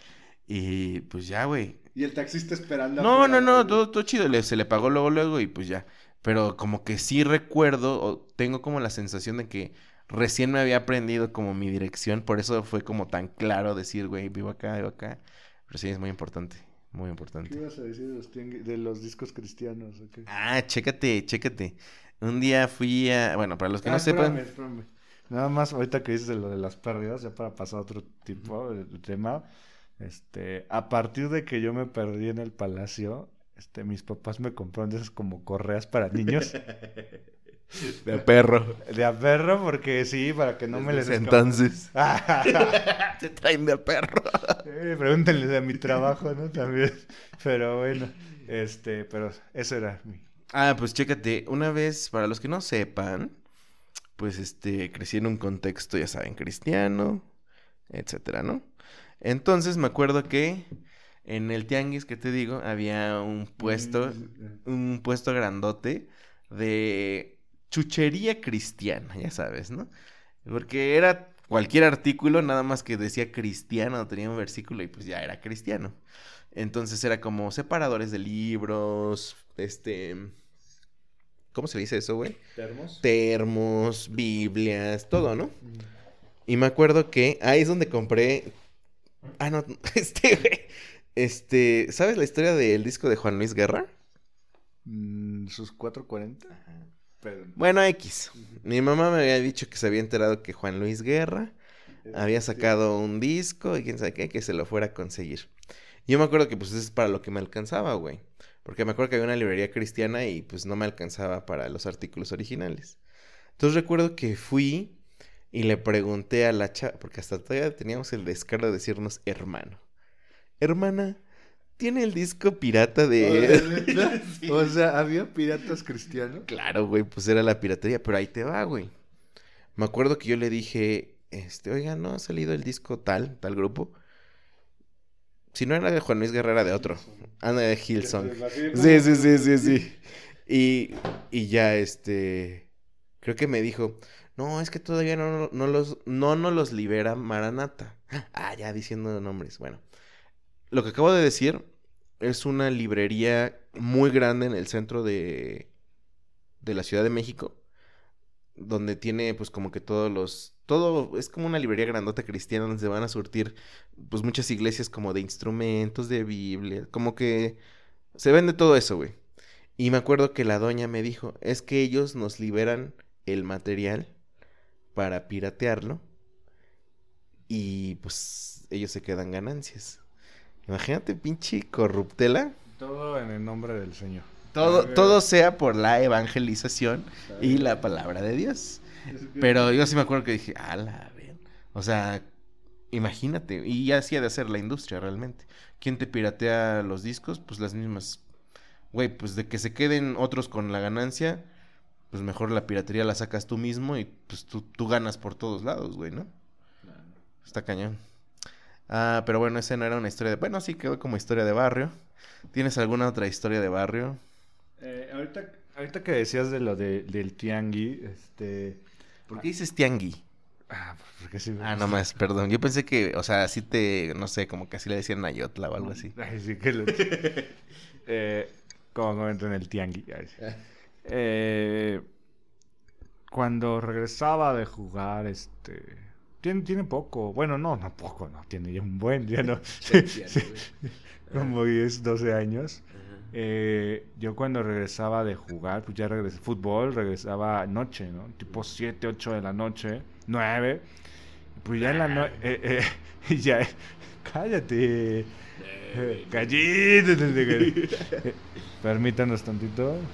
Y pues ya, güey. Y el taxista esperando. No, no, no, todo, todo chido. le- se le pagó luego, luego y pues ya. Pero como que sí recuerdo, o tengo como la sensación de que recién me había aprendido como mi dirección. Por eso fue como tan claro decir, güey, vivo acá, vivo acá. Pero sí, es muy importante. Muy ¿Qué importante. ibas a decir de los, tiangui- de los discos cristianos? qué? Ah, chécate, chécate. Un día fui a. Bueno, para los que Ah, no sepan. espérame, espérame. Nada más, ahorita que dices de lo de las pérdidas, ya para pasar a otro tipo de de tema. Este, a partir de que yo me perdí en el palacio, este, mis papás me compraron de esas como correas para niños De perro. de a perro, porque sí, para que no me les escape. entonces. Te traen de perro. Eh, pregúntenle de mi trabajo, ¿no? También. Pero bueno, este, pero eso era mi. Ah, pues chécate, una vez, para los que no sepan, pues este, crecí en un contexto, ya saben, cristiano, etcétera, ¿no? Entonces me acuerdo que en el tianguis que te digo, había un puesto, un puesto grandote de chuchería cristiana, ya sabes, ¿no? Porque era cualquier artículo, nada más que decía cristiano, tenía un versículo y pues ya era cristiano. Entonces era como separadores de libros, este... ¿Cómo se dice eso, güey? ¿Termos? Termos, Biblias, todo, ¿no? Y me acuerdo que ahí es donde compré... Ah, no, este, güey. Este, ¿sabes la historia del disco de Juan Luis Guerra? Mm, Sus 440. Pero, Bueno, X. Mi mamá me había dicho que se había enterado que Juan Luis Guerra había sacado un disco y quién sabe qué, que se lo fuera a conseguir. Yo me acuerdo que pues eso es para lo que me alcanzaba, güey. Porque me acuerdo que había una librería cristiana y pues no me alcanzaba para los artículos originales. Entonces recuerdo que fui y le pregunté a la chava, porque hasta todavía teníamos el descaro de decirnos hermano. Hermana, ¿tiene el disco pirata de... Sí. O sea, había piratas cristianos. Claro, güey, pues era la piratería, pero ahí te va, güey. Me acuerdo que yo le dije, este, oiga, ¿no ha salido el disco tal, tal grupo? Si no era de Juan Luis Guerra, era de otro. Anda de Hillsong. Sí, sí, sí, sí, sí. Y, y ya, este, creo que me dijo, no, es que todavía no, no los, no nos los libera Maranata. Ah, ya diciendo nombres. Bueno, lo que acabo de decir es una librería muy grande en el centro de, de la Ciudad de México, donde tiene pues como que todos los, todo, es como una librería grandota cristiana donde se van a surtir pues muchas iglesias como de instrumentos, de Biblia, como que se vende todo eso, güey. Y me acuerdo que la doña me dijo, es que ellos nos liberan el material para piratearlo y pues ellos se quedan ganancias. Imagínate, pinche corruptela. Todo en el nombre del Señor. Todo, todo sea por la evangelización y la palabra de Dios. Pero yo sí me acuerdo que dije, a la ver. O sea, imagínate. Y ya hacía de hacer la industria realmente. ¿Quién te piratea los discos? Pues las mismas. Güey, pues de que se queden otros con la ganancia, pues mejor la piratería la sacas tú mismo y pues tú, tú ganas por todos lados, güey, ¿no? Está cañón. Ah, pero bueno, esa no era una historia de... Bueno, sí quedó como historia de barrio. ¿Tienes alguna otra historia de barrio? Eh, ahorita, ahorita que decías de lo de, del tiangui, este... ¿Por qué dices tiangui? Ah, porque sí me Ah, gusta. nomás, perdón. Yo pensé que, o sea, así te, no sé, como que así le decían Ayotla o algo así. Ay, sí que lo... eh, como comento en el tiangui. sí. Eh, cuando regresaba de jugar, este... Tiene, tiene poco. Bueno, no, no poco, no. Tiene ya un buen, ya no. Sí, sí, como 10, 12 años. eh, yo cuando regresaba de jugar, pues ya regresé fútbol, regresaba noche, ¿no? Tipo 7, 8 de la noche, 9. Pues ya en la noche, eh, eh, ya, cállate, cállate, permítanos tantito.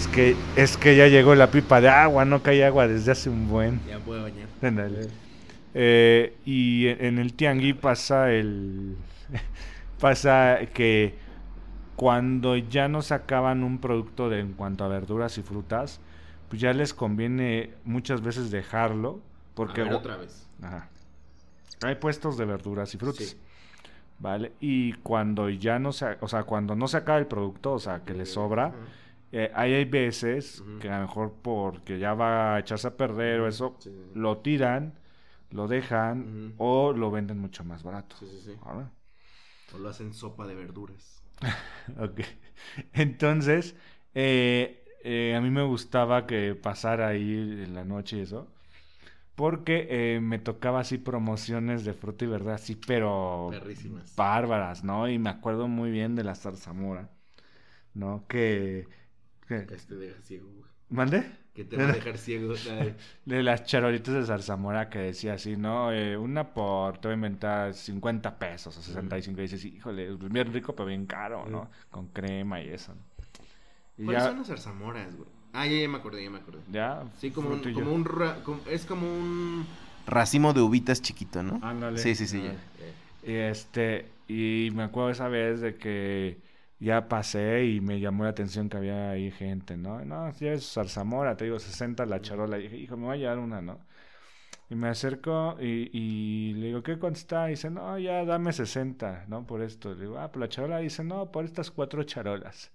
Es que, es que ya llegó la pipa de agua, no cae agua desde hace un buen. Ya puedo bañar. Eh, y en el tianguí pasa el pasa que cuando ya no sacaban un producto de, en cuanto a verduras y frutas, pues ya les conviene muchas veces dejarlo porque A ver, otra vez. Ajá. hay puestos de verduras y frutas. Sí. ¿Vale? Y cuando ya no se, o sea, cuando no se acaba el producto, o sea, que le sobra. Eh, ahí hay veces que a lo mejor porque ya va a echarse a perder o eso, Sí, sí, sí. lo tiran, lo dejan o lo venden mucho más barato. Sí, sí, sí. ¿vale? O lo hacen sopa de verduras. Ok. Entonces, eh, eh, a mí me gustaba que pasara ahí en la noche y eso. Porque eh, me tocaba así promociones de fruta y verdad, así, pero Perrísimas. bárbaras, ¿no? Y me acuerdo muy bien de la zarzamora, ¿no? Que... que- Que te deja ciego, güey. ¿Mande? Que te va a dejar ciego. De las charolitas de zarzamora que decía así, ¿no? Eh, una por, te voy a inventar 50 pesos o 65. Y dices, híjole, bien rico, pero bien caro, ¿no? Con crema y eso. ¿no? Y ¿Cuáles ya, son las zarzamoras, güey? Ah, ya, ya me acordé, ya me acordé. ya, Sí, como un, frutillo. como un ra- como- es como un racimo de uvitas chiquito, ¿no? Ándale. Sí, sí, sí, ya. Ándale. Y este, y me acuerdo esa vez de que ya pasé y me llamó la atención que había ahí gente, ¿no? No, si es zarzamora, te digo, 60 la charola. Y dije, hijo, me voy a llevar una, ¿no? Y me acerco y, y le digo, ¿qué cuánto está? Y dice, no, ya dame 60, ¿no? Por esto. Le digo, ah, por la charola. Y dice, no, por estas cuatro charolas.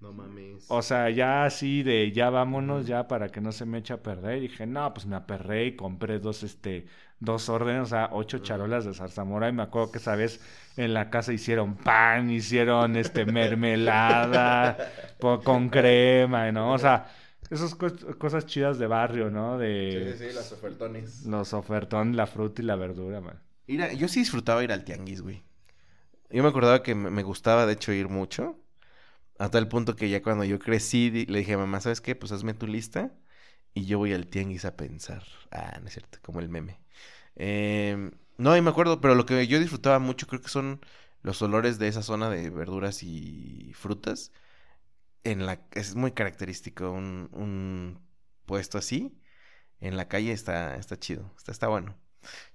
No mames. O sea, ya así de ya vámonos, ya para que no se me eche a perder. Y dije, no, pues me aperré y compré dos, este, dos órdenes, o sea, ocho charolas de zarzamora. Y me acuerdo que esa vez en la casa hicieron pan, hicieron este mermelada con crema, ¿no? O sea, esas cos- cosas chidas de barrio, ¿no? Sí, De sí, sí, las ofertones. los ofertón, la fruta y la verdura, man. Ir a- yo sí disfrutaba ir al tianguis, güey. Yo me acordaba que me me gustaba, de hecho, ir mucho. A tal punto que ya cuando yo crecí, le dije mamá, ¿sabes qué? Pues hazme tu lista y yo voy al tianguis a pensar. Ah, no es cierto, como el meme. Em, no, y me acuerdo, pero lo que yo disfrutaba mucho creo que son los olores de esa zona de verduras y frutas. En la, es muy característico un, un puesto así. En la calle está, está chido, está, está bueno.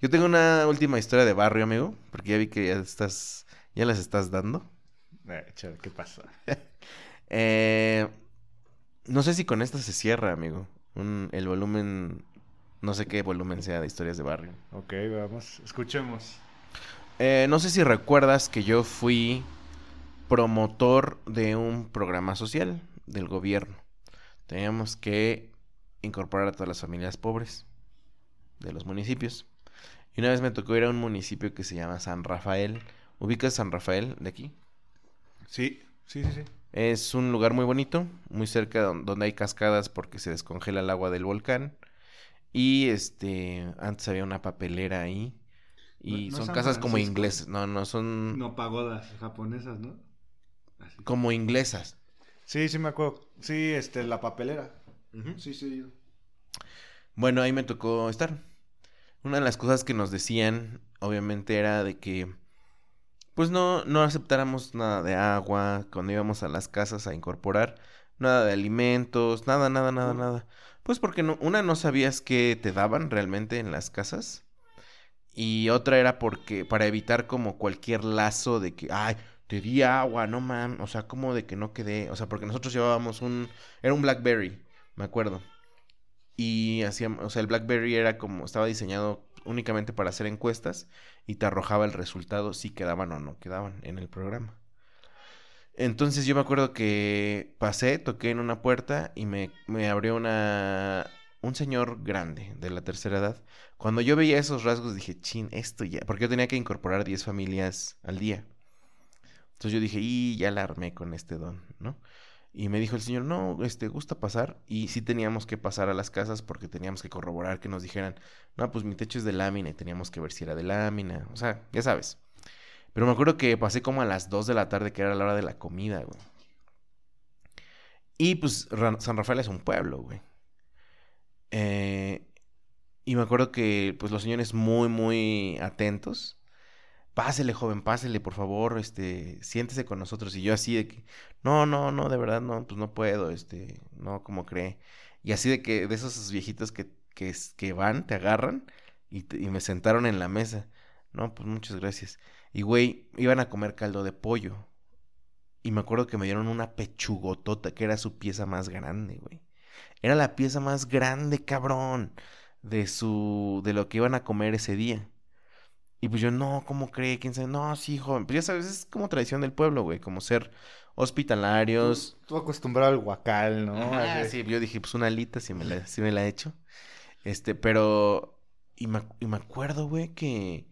Yo tengo una última historia de barrio, amigo, porque ya vi que ya estás, ya las estás dando. Eh, ¿qué pasa? Eh, no sé si con esta se cierra, amigo. Un- el volumen, no sé qué volumen sea de historias de barrio. Ok, vamos, escuchemos. Eh, no sé si recuerdas que yo fui promotor de un programa social del gobierno. Teníamos que incorporar a todas las familias pobres de los municipios. Y una vez me tocó ir a un municipio que se llama San Rafael. ¿Ubicas San Rafael de aquí? Sí, sí, sí, sí. Es un lugar muy bonito, muy cerca don- donde hay cascadas porque se descongela el agua del volcán. Y este, antes había una papelera ahí. Y No- no son casas como inglesas. No, no, son No pagodas japonesas, ¿no? Así. como inglesas. Sí, sí me acuerdo. Sí, este, la papelera. Sí, sí. Bueno, ahí me tocó estar. Una de las cosas que nos decían, obviamente, era de que, pues no, no aceptáramos nada de agua cuando íbamos a las casas a incorporar, nada de alimentos, nada, nada, nada, nada. Pues porque no, una no sabías qué te daban realmente en las casas. Y otra era porque, para evitar como cualquier lazo de que, ay, te di agua, no man, o sea, como de que no quedé, o sea, porque nosotros llevábamos un, era un Blackberry, me acuerdo. Y hacíamos, o sea, el BlackBerry era como, estaba diseñado únicamente para hacer encuestas y te arrojaba el resultado si quedaban o no quedaban en el programa. Entonces yo me acuerdo que pasé, toqué en una puerta y me, me abrió una, un señor grande de la tercera edad. Cuando yo veía esos rasgos dije, chin, esto ya, porque yo tenía que incorporar 10 familias al día. Entonces yo dije, y ya la armé con este don, ¿no? Y me dijo el señor, no, este, gusta pasar. Y sí teníamos que pasar a las casas porque teníamos que corroborar que nos dijeran, no, pues mi techo es de lámina y teníamos que ver si era de lámina. O sea, ya sabes. Pero me acuerdo que pasé como a las 2 de la tarde, que era la hora de la comida, güey. Y pues San Rafael es un pueblo, güey. Eh, y me acuerdo que pues los señores muy, muy atentos pásele, joven, pásele, por favor, este, siéntese con nosotros. Y yo así de que, no, no, no, de verdad, no, pues no puedo, este, no, como cree. Y así de que, de esos viejitos que, que, van, te agarran y, y me sentaron en la mesa. No, pues muchas gracias. Y güey, iban a comer caldo de pollo. Y me acuerdo que me dieron una pechugotota, que era su pieza más grande, güey. Era la pieza más grande, cabrón, de su, de lo que iban a comer ese día. Y pues yo, no, ¿cómo cree? ¿Quién sabe? No, sí, joven. Pues ya sabes, es como tradición del pueblo, güey. Como ser hospitalarios. Tú, acostumbrado al guacal, ¿no? Sí, yo dije, pues una alita sí me la, sí me la he hecho. Este, pero... Y me, y me acuerdo, güey, que...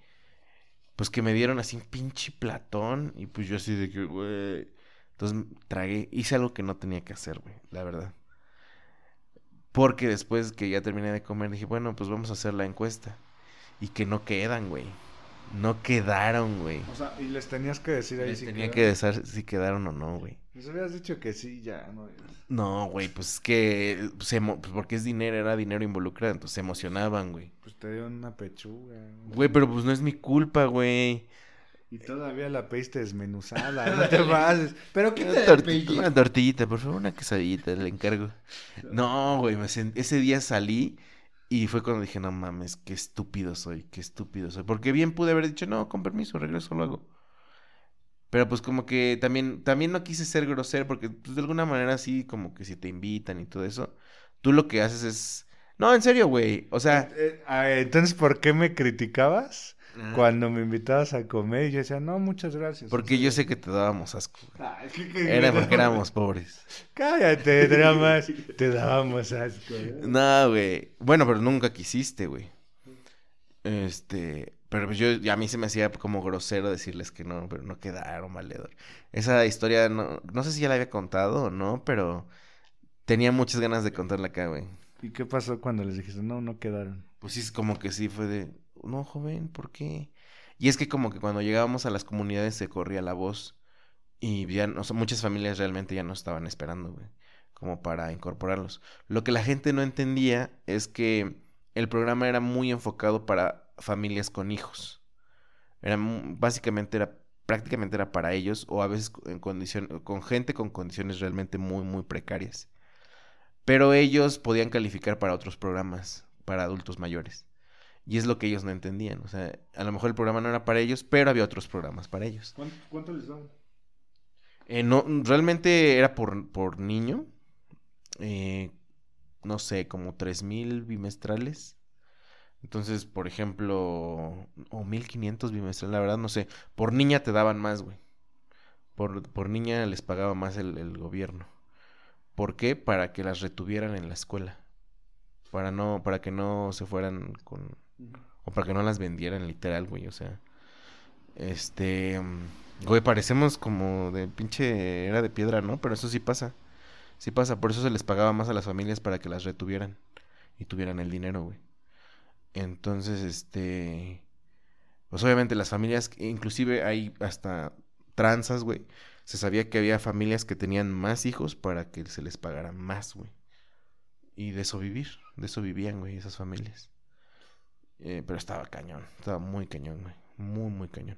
Pues que me dieron así un pinche platón. Y pues yo así de que, güey... Entonces tragué, hice algo que no tenía que hacer, güey, la verdad. Porque después que ya terminé de comer, dije, bueno, pues vamos a hacer la encuesta. Y que no quedan, güey. No quedaron, güey. O sea, y les tenías que decir ahí les tenía que decir si quedaron o no, güey. Les habías dicho que sí, ya, no. No, güey, pues es que, se pues porque es dinero, era dinero involucrado, entonces se emocionaban, güey. Pues te dieron una pechuga. Güey, pero pues no es mi culpa, güey. Y todavía la pediste desmenuzada, no te pases. Pero ¿qué te Una tortillita, por favor, una quesadillita, le encargo. No, güey, ese día salí y fue cuando dije, no mames, qué estúpido soy, qué estúpido soy. Porque bien pude haber dicho, no, con permiso, regreso luego. Pero pues como que también, también no quise ser grosero, porque pues, de alguna manera sí, como que si te invitan y todo eso, tú lo que haces es... No, en serio, güey. O sea... Eh, eh, entonces, ¿por qué me criticabas? Cuando me invitabas a comer, yo decía, no, muchas gracias. Porque yo sé que te dábamos asco. Ah, Era porque éramos pobres. Cállate, drama, te dábamos asco. No, güey. Bueno, pero nunca quisiste, güey. Este, pero pues yo, a mí se me hacía como grosero decirles que no, pero no quedaron, valedor. Esa historia, no, no sé si ya la había contado o no, pero tenía muchas ganas de contarla acá, güey. ¿Y qué pasó cuando les dijiste, no, no quedaron? Pues sí, como que sí fue de, no, joven, ¿por qué? Y es que como que cuando llegábamos a las comunidades se corría la voz y ya, muchas familias realmente ya no estaban esperando, como para incorporarlos. Lo que la gente no entendía es que el programa era muy enfocado para familias con hijos. Era básicamente era prácticamente era para ellos o a veces en condición, con gente con condiciones realmente muy muy precarias. Pero ellos podían calificar para otros programas para adultos mayores. Y es lo que ellos no entendían. O sea, a lo mejor el programa no era para ellos, pero había otros programas para ellos. ¿Cuánto, les daban? Eh, no, realmente era por, por niño. Eh, no sé, como tres mil bimestrales. Entonces, por ejemplo, o mil quinientos bimestrales, la verdad no sé. Por niña te daban más, güey. Por, por niña les pagaba más el, el gobierno. ¿Por qué? Para que las retuvieran en la escuela. Para no, para que no se fueran con, o para que no las vendieran literal, güey, o sea. Este, güey, parecemos como de pinche era de piedra, ¿no? Pero eso sí pasa. Sí pasa, por eso se les pagaba más a las familias para que las retuvieran y tuvieran el dinero, güey. Entonces, este, pues obviamente las familias, inclusive hay hasta tranzas, güey. Se sabía que había familias que tenían más hijos para que se les pagara más, güey. Y de eso vivir, de eso vivían, güey, esas familias. Eh, pero estaba cañón, estaba muy cañón, güey. Muy, muy cañón.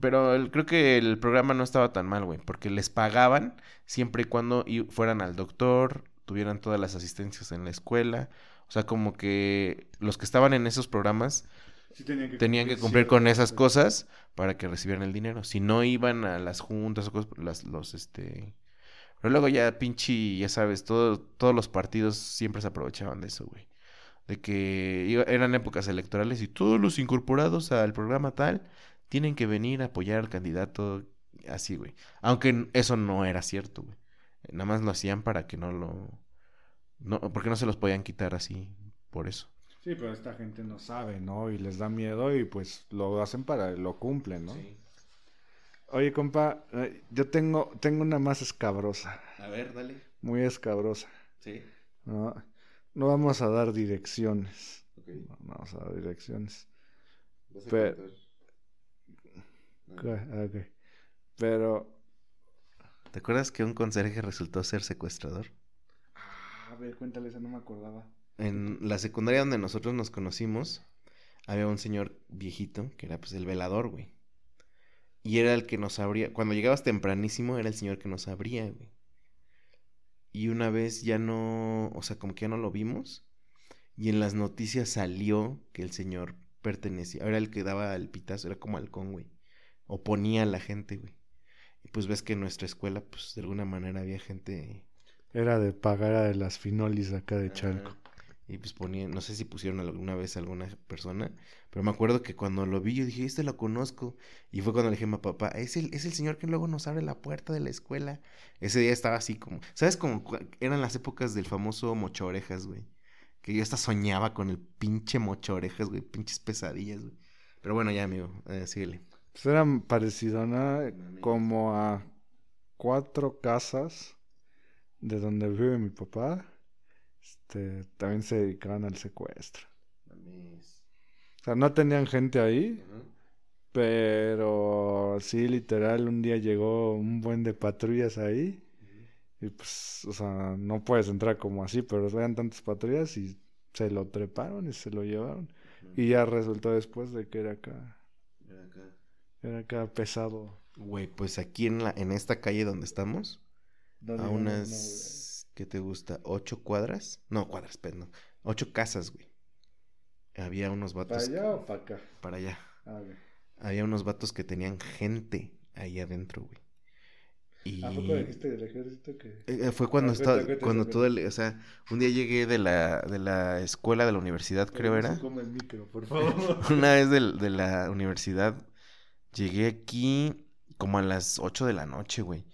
Pero creo que el programa no estaba tan mal, güey, porque les pagaban siempre y cuando fueran al doctor, tuvieran todas las asistencias en la escuela. O sea, como que los que estaban en esos programas tenían que, cumplir, con esas cosas para que recibieran el dinero. Si no iban a las juntas o cosas, las, los, este... Pero luego ya pinche, ya sabes, todo, todos los partidos siempre se aprovechaban de eso, güey de que eran épocas electorales y todos los incorporados al programa tal tienen que venir a apoyar al candidato así, güey. Aunque eso no era cierto, güey. Nada más lo hacían para que no lo... No, porque no se los podían quitar así, por eso. Sí, pero esta gente no sabe, ¿no? Y les da miedo y pues lo hacen para, lo cumplen, ¿no? Sí. Oye, compa, eh, yo tengo, tengo una más escabrosa. A ver, dale. Muy escabrosa. Sí. No, no vamos a dar direcciones. No, no vamos a dar direcciones. Vas a Pero-. ¿Te acuerdas que un conserje resultó ser secuestrador? A ver, cuéntale, esa no me acordaba. En la secundaria donde nosotros nos conocimos, había un señor viejito que era pues el velador, güey. Y era el que nos abría. Cuando llegabas tempranísimo, era el señor que nos abría, güey. Y una vez ya no. O sea, como que ya no lo vimos. Y en las noticias salió que el señor pertenecía. Era el que daba el pitazo, era como halcón, güey. Oponía a la gente, güey. Y pues ves que en nuestra escuela, pues de alguna manera había gente Era de pagar a las finolis acá de. Chalco. Y pues ponían, no sé si pusieron alguna vez a alguna persona, pero me acuerdo que cuando lo vi yo dije, este lo conozco. Y fue cuando le dije a mi papá, es el, es el señor que luego nos abre la puerta de la escuela. Ese día estaba así como, ¿sabes? Como eran las épocas del famoso mocho orejas, güey. Que yo hasta soñaba con el pinche mocho orejas, güey, pinches pesadillas, güey. Pero bueno, ya, amigo, eh, síguele. Pues eran parecido, ¿no? Como a cuatro casas de donde vive mi papá. Este, también se dedicaban al secuestro. O sea, no tenían gente ahí, pero sí, literal, un día llegó un buen de patrullas ahí. Y pues, o sea, no puedes entrar como así, pero eran tantas patrullas y se lo treparon y se lo llevaron. Y ya resultó después de que era acá, era acá pesado. Güey, pues aquí en la, en esta calle donde estamos, a unas, ¿qué te gusta? ¿Ocho cuadras? No, cuadras, perdón. Ocho casas, güey. Había unos nombre. ¿Para vatos. allá o para acá? Para allá. A ver. Había unos vatos que tenían gente ahí adentro, güey. Y ¿A poco dijiste del ejército que...? Eh, eh, fue cuando Ah, estaba, cuenta, cuando cuenta. todo el, o sea, un día llegué de la, de la escuela de la universidad, creo No era. come el micro, por favor. Una vez de, la universidad, llegué aquí como a las 8 de la noche, güey.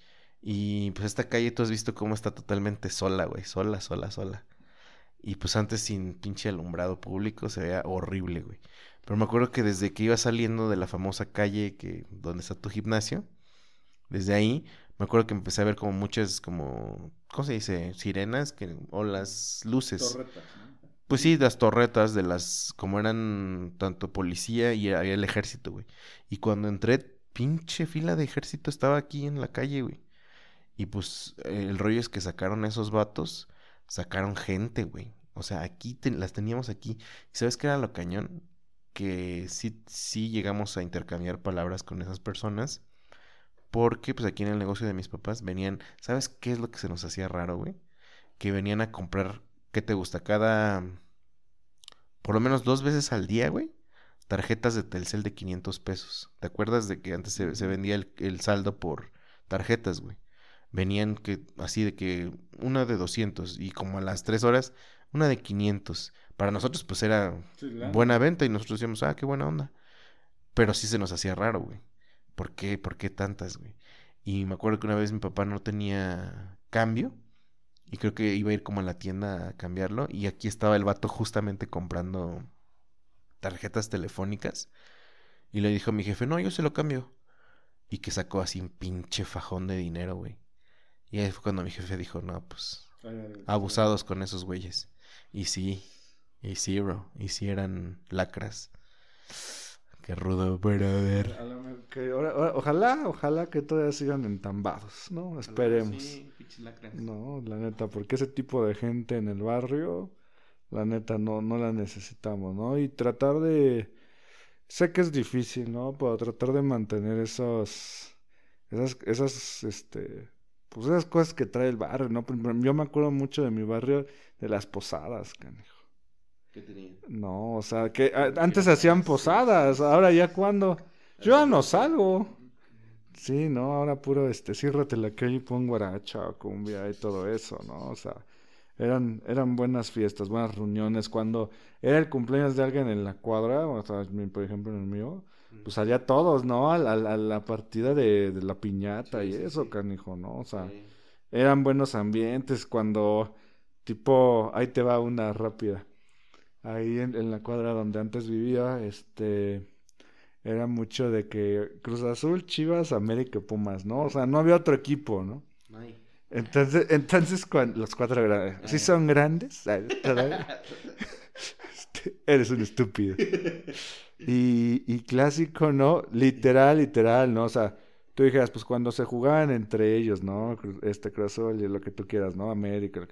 Y pues esta calle tú has visto cómo está totalmente sola, güey. Sola, sola, sola. Y pues antes sin pinche alumbrado público se veía horrible, güey. Pero me acuerdo que desde que iba saliendo de la famosa calle que donde está tu gimnasio, desde ahí me acuerdo que empecé a ver como muchas como ¿cómo se dice? sirenas que o las luces. Torretas, ¿no? Pues sí, las torretas de las, como eran tanto policía y había el ejército, güey. Y cuando entré, pinche fila de ejército estaba aquí en la calle, güey. Y pues eh, el rollo es que sacaron esos vatos, sacaron gente, güey. O sea, aquí te- las teníamos aquí. ¿Y sabes qué era lo cañón? Que sí, sí llegamos a intercambiar palabras con esas personas. Porque pues aquí en el negocio de mis papás venían, ¿sabes qué es lo que se nos hacía raro, güey? Que venían a comprar, ¿qué te gusta? Cada, por lo menos dos veces al día, güey, tarjetas de Telcel de 500 pesos. ¿Te acuerdas de que antes se, se vendía el, el saldo por tarjetas, güey? Venían que, así de que una de 200 y como a las 3 horas, una de 500. Para nosotros pues era buena venta y nosotros decíamos, ah, qué buena onda. Pero sí se nos hacía raro, güey. ¿Por qué? ¿Por qué tantas, güey? Y me acuerdo que una vez mi papá no tenía cambio y creo que iba a ir como a la tienda a cambiarlo y aquí estaba el vato justamente comprando tarjetas telefónicas y le dijo a mi jefe, no, yo se lo cambio. Y que sacó así un pinche fajón de dinero, güey. Y ahí fue cuando mi jefe dijo, no, pues abusados con esos güeyes. Y sí, y sí, bro, y sí eran lacras. Qué rudo, pero a ver. A lo mejor que ahora- ahora- ojalá, ojalá que todavía sigan entambados, ¿no? Esperemos. No, la neta, porque ese tipo de gente en el barrio, la neta, no, no la necesitamos, ¿no? Y tratar de... Sé que es difícil, ¿no? Pero tratar de mantener esos... Esas, esas, este... Pues esas cosas que trae el barrio, ¿no? Yo me acuerdo mucho de mi barrio, de las posadas, canijo. ¿Qué tenía? No, o sea, que a- antes hacían posadas, ahora ya cuando... Yo ya no salgo. Sí, no, ahora puro, este, ciérrate la calle y pon guaracha, cumbia y todo eso, ¿no? O sea, eran, eran buenas fiestas, buenas reuniones. Cuando era el cumpleaños de alguien en la cuadra, o sea, mi- por ejemplo en el mío, pues salía todos, ¿no? A, la- a la partida de, de la piñata Sí, y sí, eso, sí. canijo, ¿no? O sea, eran buenos ambientes cuando, tipo, ahí te va una rápida. Ahí en, en la cuadra donde antes vivía, este, era mucho de que Cruz Azul, Chivas, América, Pumas, ¿no? O sea, no había otro equipo, ¿no? Entonces, entonces cuando, los cuatro grandes, ¿sí son grandes? Este, eres un estúpido. Y, y clásico, ¿no? Literal, literal, ¿no? O sea, tú dijeras, pues cuando se jugaban entre ellos, ¿no? Este y lo que tú quieras, ¿no? América.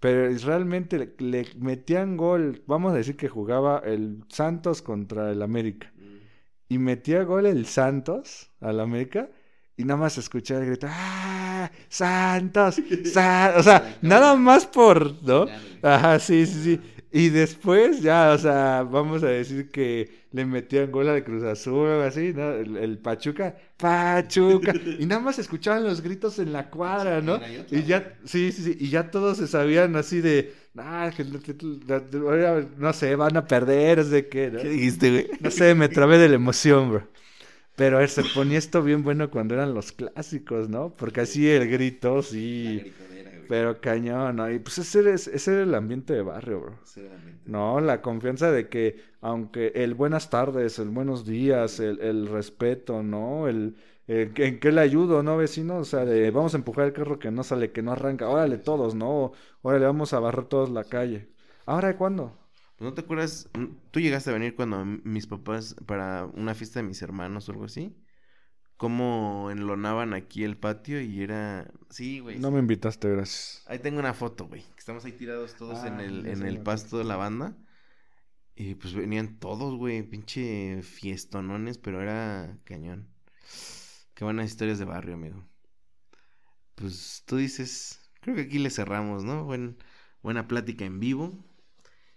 Pero realmente le, metían gol. Vamos a decir que jugaba el Santos contra el América. Mm. Y metía gol el Santos al América. Y nada más escuchaba el grito, ¡ah! ¡Santos! ¡Santos! O sea, nada más por, ¿no? Ajá, sí, sí, sí. Y después ya, o sea, vamos a decir que le metían gol al Cruz Azul o así, ¿no? El, Pachuca, Pachuca. Y nada más escuchaban los gritos en la cuadra, ¿no? Y ya, sí, sí, sí. Y ya todos se sabían así de, ah, no sé, van a perder, es de qué, ¿no? ¿Qué dijiste, güey? No sé, me trabé de la emoción, bro. Pero se ponía esto bien bueno cuando eran los clásicos, ¿no? Porque así el grito, sí. Pero cañón, ¿no? Y pues ese, era, ese era el ambiente de barrio, bro. No, la confianza de que, aunque el buenas tardes, el buenos días, el, el respeto, ¿no? El, ¿En qué le ayudo, no, vecino? O sea, de vamos a empujar el carro que no sale, que no arranca. Órale, todos, ¿no? Órale, vamos a barrer todos la calle. ¿Ahora cuándo? ¿No te acuerdas? ¿Tú llegaste a venir cuando mis papás, para una fiesta de mis hermanos o algo así? Cómo enlonaban aquí el patio y era... Sí, güey. No me invitaste, gracias. Ahí tengo una foto, güey. Estamos ahí tirados todos en ah, el, en el pasto de la banda. Y pues venían todos, güey, pinche fiestonones, pero era cañón. Qué buenas historias de barrio, amigo. Pues tú dices, creo que aquí le cerramos, ¿no? Buen, buena plática en vivo,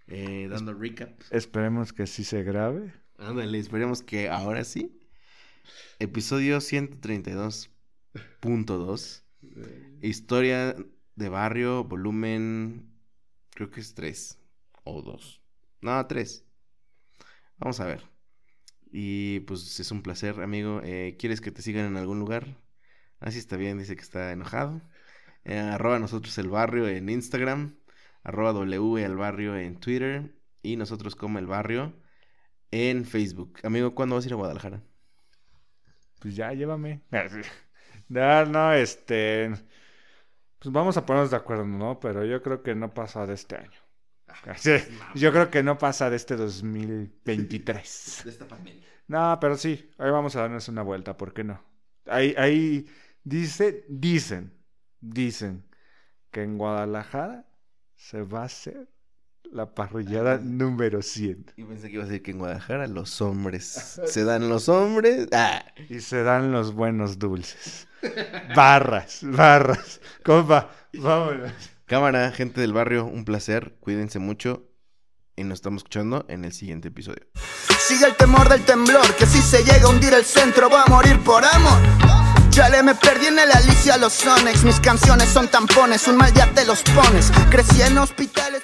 eh, dando recap. Esperemos que sí se grabe. Ándale, esperemos que ahora sí. Episodio 132.2. Historia de barrio, volumen. Creo que es 3 o 2. No, 3. Vamos a ver. Y pues es un placer, amigo. Eh, ¿Quieres que te sigan en algún lugar? Así ah, está bien, dice que está enojado. Eh, arroba nosotros el barrio en Instagram. Arroba W el barrio en Twitter. Y nosotros como el barrio en Facebook. Amigo, ¿cuándo vas a ir a Guadalajara? Pues ya, llévame. ya, no, este, pues vamos a ponernos de acuerdo, ¿no? Pero yo creo que no pasa de este año. Ah, yo creo que no pasa de este 2023. De esta pandemia. No, pero sí, ahí vamos a darnos una vuelta, ¿por qué no? Ahí, ahí dice, dicen, dicen que en Guadalajara se va a hacer la parrillada número 100. Y pensé que iba a decir que en Guadalajara los hombres se dan los hombres. Ah. Y se dan los buenos dulces. Barras, barras. Compa, vámonos. Cámara, gente del barrio, un placer. Cuídense mucho. Y nos estamos escuchando en el siguiente episodio. Sigue el temor del temblor, que si se llega a hundir el centro, va a morir por amor. Ya le me perdí en el Alicia los Sonex. Mis canciones son tampones, un mal día te los pones. Crecí en hospitales.